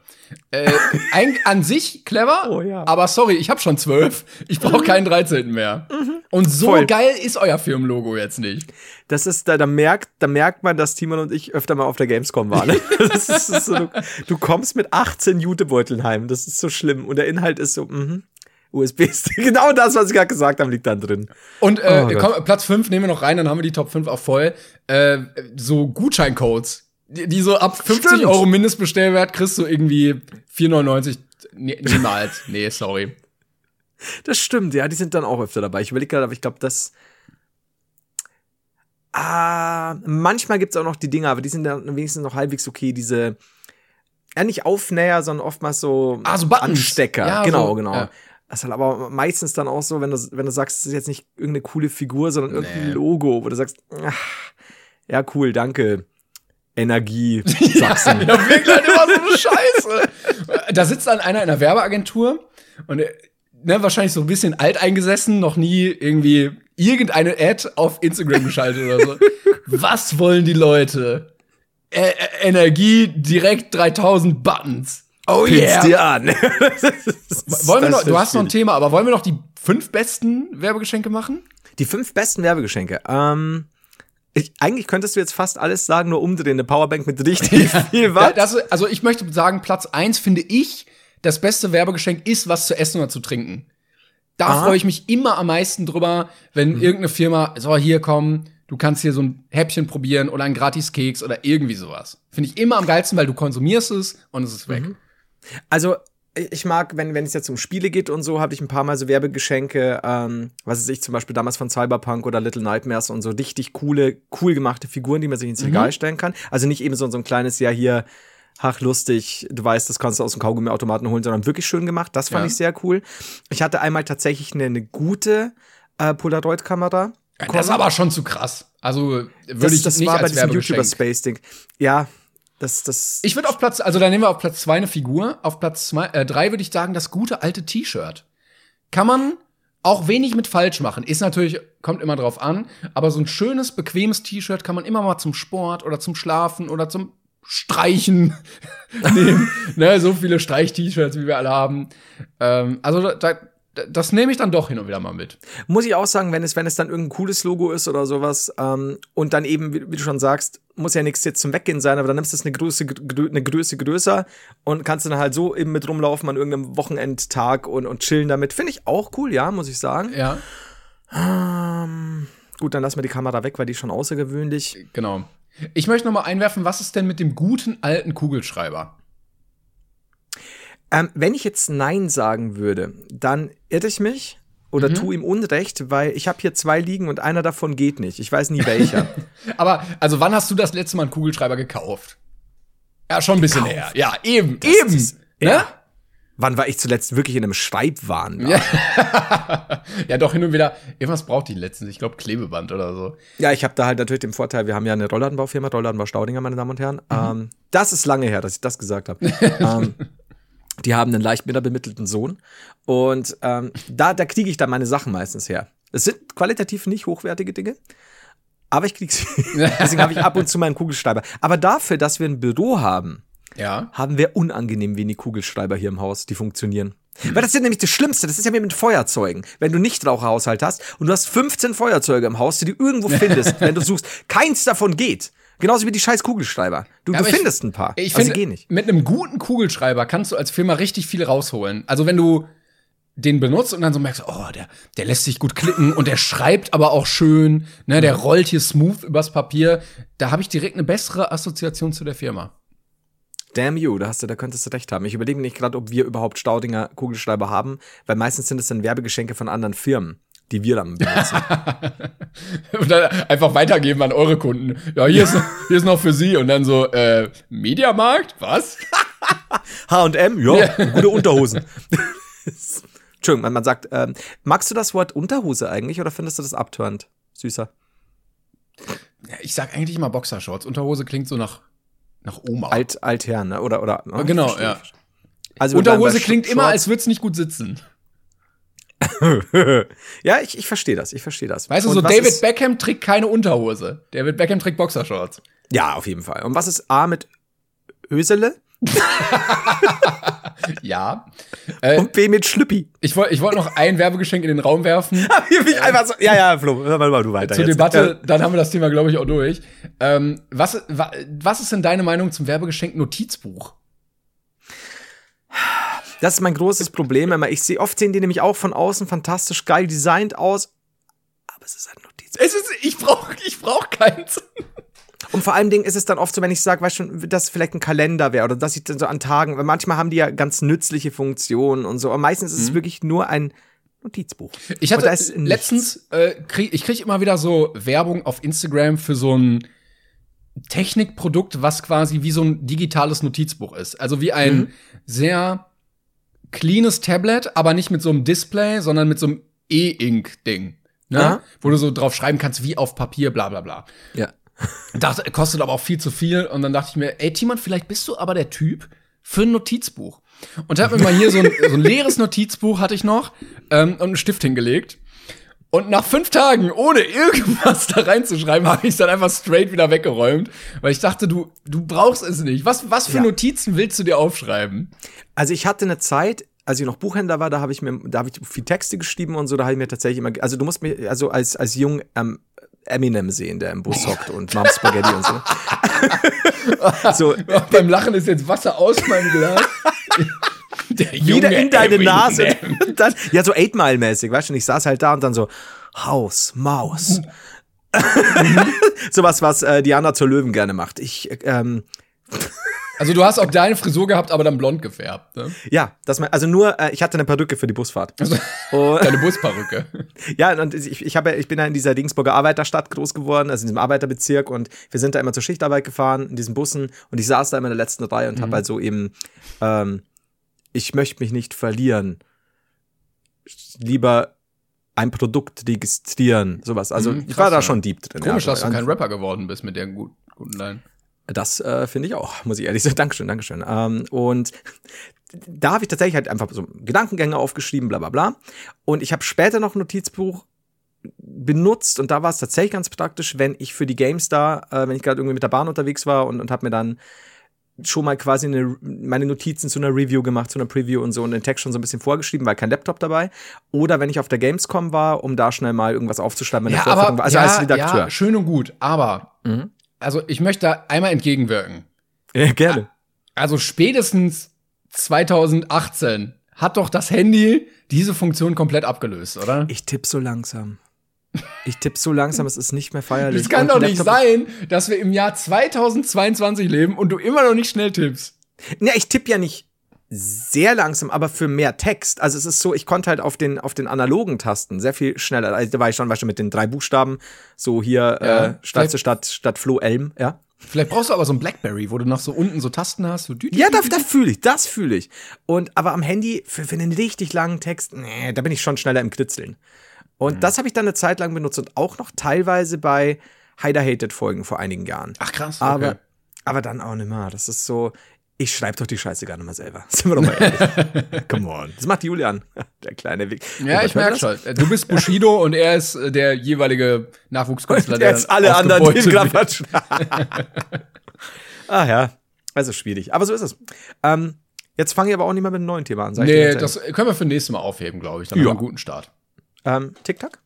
Äh, ein, an sich clever, Oh ja. aber sorry, ich habe schon zwölf. Ich brauche keinen 13. mehr. Und so Voll. geil ist euer Firmenlogo jetzt nicht. Das ist, da, da merkt, da merkt man, dass Timon und ich öfter mal auf der Gamescom waren. Das ist, das ist so, du, du kommst mit 18 Jutebeuteln heim. Das ist so schlimm. Und der Inhalt ist so, mhm. USB-Stick. Genau das, was ich gerade gesagt habe, liegt dann drin. Und äh, Oh komm, Platz 5 nehmen wir noch rein, dann haben wir die Top 5 auch voll. Äh, so Gutscheincodes, die, die so ab 50 Stimmt. Euro Mindestbestellwert kriegst du irgendwie 4,99. Nee, niemals. nee, sorry. Das stimmt, ja, die sind dann auch öfter dabei. Ich überlege gerade, aber ich glaube, das. Ah, manchmal gibt's auch noch die Dinger, aber die sind dann wenigstens noch halbwegs okay, diese ja nicht Aufnäher, sondern oftmals so, ah, so Buttons. Anstecker. Ja, genau, so, genau. ja. Das ist halt aber meistens dann auch so, wenn du, wenn du sagst, es ist jetzt nicht irgendeine coole Figur, sondern irgendein Nee. Logo, wo du sagst, ach, ja, cool, danke. Energie, Sachsen. Ja, wirklich halt immer so eine Scheiße. Da sitzt dann einer in einer Werbeagentur und äh, ne, wahrscheinlich so ein bisschen alteingesessen, noch nie irgendwie irgendeine Ad auf Instagram geschaltet oder so. Was wollen die Leute? Ä Energie direkt 3000 Buttons. Oh Pinst dir an. Wollen wir noch, du hast noch ein. Thema, aber wollen wir noch die fünf besten Werbegeschenke machen? Die fünf besten Werbegeschenke. Ähm, ich, eigentlich könntest du jetzt fast alles sagen, nur umdrehen. Eine Powerbank mit richtig viel Watt. das, also ich möchte sagen, Platz eins finde ich, das beste Werbegeschenk ist, was zu essen oder zu trinken. Da Aha. freue ich mich immer am meisten drüber, wenn irgendeine Firma, so hier komm, du kannst hier so ein Häppchen probieren oder einen gratis Keks oder irgendwie sowas. Finde ich immer am geilsten, weil du konsumierst es und es ist weg. Also, ich mag, wenn, wenn es jetzt um Spiele geht und so, habe ich ein paar Mal so Werbegeschenke, ähm, was weiß ich, zum Beispiel damals von Cyberpunk oder Little Nightmares und so richtig coole, cool gemachte Figuren, die man sich ins Regal stellen kann. Also nicht eben so, so ein kleines, ja, hier, ach, lustig, du weißt, das kannst du aus dem Kaugummiautomaten holen, sondern wirklich schön gemacht. Das fand Ja. ich sehr cool. Ich hatte einmal tatsächlich eine, eine gute äh, Polaroid-Kamera. Das ist aber schon zu krass. Also würde Das, ich das nicht war bei als diesem Werbegeschenk. YouTuber-Space-Ding. Ja, das, das. Ich würde auf Platz, also da nehmen wir auf Platz zwei eine Figur. Auf Platz zwei, äh, drei würde ich sagen, das gute alte T-Shirt. Kann man auch wenig mit falsch machen. Ist natürlich, kommt immer drauf an, aber so ein schönes, bequemes T-Shirt kann man immer mal zum Sport oder zum Schlafen oder zum Streichen nehmen. ne, so viele Streich-T-Shirts, wie wir alle haben. Ähm, also da, das nehme ich dann doch hin und wieder mal mit. Muss ich auch sagen, wenn es, wenn es dann irgendein cooles Logo ist oder sowas, ähm, und dann eben, wie, wie du schon sagst, muss ja nichts jetzt zum Weggehen sein, aber dann nimmst du es eine Größe, grö- eine Größe größer und kannst dann halt so eben mit rumlaufen an irgendeinem Wochenendtag und, und chillen damit. Finde ich auch cool, ja, muss ich sagen. Ja, Ähm, gut, dann lassen wir die Kamera weg, weil die ist schon außergewöhnlich. genau. Ich möchte noch mal einwerfen, was ist denn mit dem guten alten Kugelschreiber? Ähm, wenn ich jetzt Nein sagen würde, dann irre ich mich oder tu ihm Unrecht, weil ich habe hier zwei liegen und einer davon geht nicht. Ich weiß nie welcher. Aber, also wann hast du das letzte Mal einen Kugelschreiber gekauft? Ja, schon ein bisschen her. Ja, eben. Das eben. ist- ne? ja. Wann war ich zuletzt wirklich in einem Schreibwahn? Ja. ja, doch hin und wieder. Irgendwas braucht die letztens. Ich glaube, Klebeband oder so. Ja, ich habe da halt natürlich den Vorteil, wir haben ja eine Rollladenbaufirma, Rollladenbau Staudinger, meine Damen und Herren. Mhm. Ähm, das ist lange her, dass ich das gesagt habe. ähm, die haben einen leicht minderbemittelten Sohn und ähm, da, da kriege ich dann meine Sachen meistens her. Es sind qualitativ nicht hochwertige Dinge, aber ich kriege sie. Deswegen habe ich ab und zu meinen Kugelschreiber. Aber dafür, dass wir ein Büro haben, Ja. haben wir unangenehm wenig Kugelschreiber hier im Haus, die funktionieren. Weil das ist ja nämlich das Schlimmste, das ist ja wie mit Feuerzeugen. Wenn du nicht Raucherhaushalt hast und du hast 15 Feuerzeuge im Haus, die du irgendwo findest, wenn du suchst, keins davon geht. Genauso wie die scheiß Kugelschreiber. Du, Ja, du aber ich- findest ein paar. Ich sie finde, gehen nicht. mit einem guten Kugelschreiber kannst du als Firma richtig viel rausholen. Also wenn du den benutzt und dann so merkst, oh, der, der lässt sich gut klicken und der schreibt aber auch schön, ne, der rollt hier smooth übers Papier. Da habe ich direkt eine bessere Assoziation zu der Firma. Damn you, da hast du, da könntest du recht haben. Ich überlege nicht gerade, ob wir überhaupt Staudinger Kugelschreiber haben, weil meistens sind es dann Werbegeschenke von anderen Firmen, die wir dann benutzen. Und dann einfach weitergeben an eure Kunden. Ja, hier, Ist, noch, hier ist noch für Sie. Und dann so, äh, Mediamarkt? Was? H&M, ja, gute Unterhosen. Entschuldigung, man, man sagt, ähm, magst du das Wort Unterhose eigentlich oder findest du das abtörend, Süßer? Ja, ich sag eigentlich immer Boxershorts. Unterhose klingt so nach, nach Oma. Alt, Altherren, ne? Oder, oder. oh, genau, ja. Also Unterhose klingt immer, als würde es nicht gut sitzen. ja, ich, ich verstehe das, ich verstehe das. Weißt du, so David Beckham trägt keine Unterhose. David Beckham trägt Boxershorts. Ja, auf jeden Fall. Und was ist A mit Hösele Ja. Äh, und B mit Schlüppi? ich wollte ich wollt noch ein Werbegeschenk in den Raum werfen. So, ja, ja, Flo, hör mal, mal du weiter Zur jetzt. Debatte, dann haben wir das Thema, glaube ich, auch durch. Ähm, was, wa, was ist denn deine Meinung zum Werbegeschenk Notizbuch? Das ist mein großes Problem immer. Ich sehe, oft sehen die nämlich auch von außen fantastisch geil designt aus, aber es ist ein Notiz. Es ist, ich brauche ich brauch keins. Und vor allem Dingen ist es dann oft so, wenn ich sage, weißt du, dass vielleicht ein Kalender wäre oder dass ich dann so an Tagen, weil manchmal haben die ja ganz nützliche Funktionen und so, aber meistens ist es wirklich nur ein Notizbuch. Ich hatte letztens, äh, krieg, ich kriege immer wieder so Werbung auf Instagram für so ein Technikprodukt, was quasi wie so ein digitales Notizbuch ist. Also wie ein mhm. sehr cleanes Tablet, aber nicht mit so einem Display, sondern mit so einem E-Ink-Ding. Ne? Wo du so drauf schreiben kannst, wie auf Papier, bla bla bla. Ja. Dachte, kostet aber auch viel zu viel. Und dann dachte ich mir, ey, Timon, vielleicht bist du aber der Typ für ein Notizbuch. Und hab mir mal hier so ein, so ein leeres Notizbuch hatte ich noch ähm, und einen Stift hingelegt. Und nach fünf Tagen, ohne irgendwas da reinzuschreiben, habe ich es dann einfach straight wieder weggeräumt, weil ich dachte, du, du brauchst es nicht. Was, was für ja. Notizen willst du dir aufschreiben? Also ich hatte eine Zeit, als ich noch Buchhändler war, da habe ich mir, da habe ich viel Texte geschrieben und so, da habe ich mir tatsächlich immer, also du musst mir, also als, als jung ähm, Eminem sehen, der im Bus hockt und Mom Spaghetti und so. so. Beim Lachen ist jetzt Wasser aus meinem Glas. Wieder in deine Eminem. Nase. Dann, ja, so Eight Mile mäßig, weißt du, und ich saß halt da und dann so, Haus, Maus. Mhm. Sowas, was äh, Diana zur Löwen gerne macht. Ich, ähm, also du hast auch deine Frisur gehabt, aber dann blond gefärbt, ne? Ja, das also nur, äh, ich hatte eine Perücke für die Busfahrt. Also, oh. Deine Busperücke. ja, und ich, ich, hab, ich bin ja in dieser Dingsburger Arbeiterstadt groß geworden, also in diesem Arbeiterbezirk und wir sind da immer zur Schichtarbeit gefahren in diesen Bussen und ich saß da immer in der letzten Reihe und mhm. habe halt so eben, ähm, ich möchte mich nicht verlieren. Lieber ein Produkt registrieren, sowas. Also mhm, ich war da schon deep drin. Komisch, ja, dass du kein Rapper geworden bist mit der guten, guten Line. Das äh, finde ich auch, muss ich ehrlich sagen. Dankeschön, Dankeschön. Ähm, und da habe ich tatsächlich halt einfach so Gedankengänge aufgeschrieben, bla bla bla. Und ich habe später noch ein Notizbuch benutzt und da war es tatsächlich ganz praktisch, wenn ich für die GameStar, äh, wenn ich gerade irgendwie mit der Bahn unterwegs war und, und habe mir dann schon mal quasi eine, meine Notizen zu einer Review gemacht, zu einer Preview und so und den Text schon so ein bisschen vorgeschrieben, weil kein Laptop dabei. Oder wenn ich auf der Gamescom war, um da schnell mal irgendwas aufzuschreiben, ja, aber, also ja, als Redakteur. Ja, schön und gut, aber mhm also ich möchte da einmal entgegenwirken. Ja, gerne. Also spätestens 2018 hat doch das Handy diese Funktion komplett abgelöst, oder? Ich tippe so langsam. Ich tippe so langsam, es ist nicht mehr feierlich. Es kann doch nicht sein, dass wir im Jahr 2022 leben und du immer noch nicht schnell tippst. Ja, ich tippe ja nicht sehr langsam, aber für mehr Text. Also es ist so, ich konnte halt auf den, auf den analogen Tasten sehr viel schneller. Also da war ich schon, weißt du, mit den drei Buchstaben, so hier ja, äh, Stadt zu Stadt, Stadt Flo Elm, ja. Vielleicht brauchst du aber so ein Blackberry, wo du noch so unten so Tasten hast. So ja, da, da fühle ich, das fühle ich. Und aber am Handy für, für einen richtig langen Text, nee, da bin ich schon schneller im Kritzeln. Und mhm. das habe ich dann eine Zeit lang benutzt und auch noch teilweise bei Hider Hated Folgen vor einigen Jahren. Ach krass. Okay. Aber aber dann auch nicht mehr. Das ist so, ich schreibe doch die Scheiße gar nicht mal selber. Sind wir doch mal ehrlich. Come on. Das macht Julian, der kleine Weg. Ja, ich merke schon. Du bist Bushido und er ist äh, der jeweilige Nachwuchskünstler, der jetzt alle anderen den Klappert. ah ja, also schwierig. Aber so ist es. Ähm, jetzt fange ich aber auch nicht mehr mit einem neuen Thema an. Sag nee, das können wir für nächstes Mal aufheben, glaube ich. Dann ja. haben wir einen guten Start. Ähm, TikTok?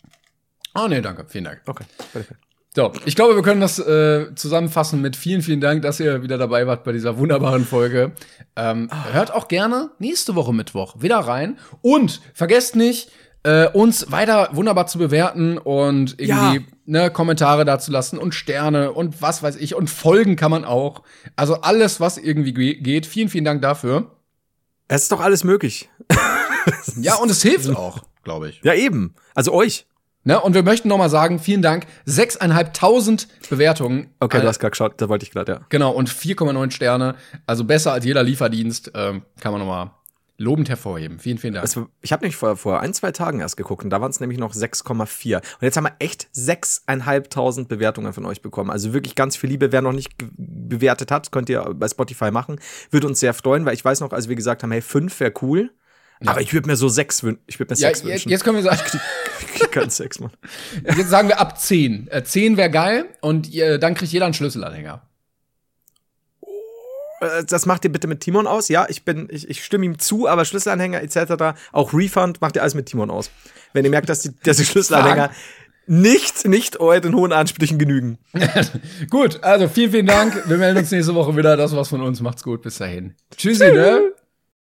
Oh nee, danke. Vielen Dank. Okay, perfekt. So, ich glaube, wir können das äh, zusammenfassen mit vielen, vielen Dank, dass ihr wieder dabei wart bei dieser wunderbaren Folge. Ähm, oh. Hört auch gerne nächste Woche Mittwoch wieder rein. Und vergesst nicht, äh, uns weiter wunderbar zu bewerten und irgendwie ja. ne, Kommentare dazu lassen und Sterne und was weiß ich. Und Folgen kann man auch. Also alles, was irgendwie geht. Vielen, vielen Dank dafür. Es ist doch alles möglich. ja, und es hilft auch, glaube ich. Ja, eben. Also euch. Ne? Und wir möchten nochmal sagen, vielen Dank. 6.500 Bewertungen. Okay, du hast gerade geschaut, da wollte ich gerade, ja. Genau, und 4,9 Sterne. Also besser als jeder Lieferdienst. Ähm, kann man nochmal lobend hervorheben. Vielen, vielen Dank. Also, ich habe nämlich vor, vor ein, zwei Tagen erst geguckt und da waren es nämlich noch 6,4. Und jetzt haben wir echt 6.500 Bewertungen von euch bekommen. Also wirklich ganz viel Liebe. Wer noch nicht bewertet hat, könnt ihr bei Spotify machen. Würde uns sehr freuen, weil ich weiß noch, als wir gesagt haben, hey, 5 wäre cool. Ja. Aber ich würde mir so sechs wünschen. Ich würde mir ja, sechs wünschen. Jetzt können wir sagen. Ich krieg keinen Sex, Mann. Jetzt sagen wir ab zehn. Äh, zehn wäre geil und äh, dann kriegt jeder einen Schlüsselanhänger. Äh, das macht ihr bitte mit Timon aus. Ja, ich bin, ich, ich stimme ihm zu, aber Schlüsselanhänger etc., auch Refund macht ihr alles mit Timon aus. Wenn ihr merkt, dass die, dass die Schlüsselanhänger nicht, nicht euren hohen Ansprüchen genügen. gut, also vielen, vielen Dank. Wir melden uns nächste Woche wieder. Das war's von uns. Macht's gut. Bis dahin. Tschüssi, ne?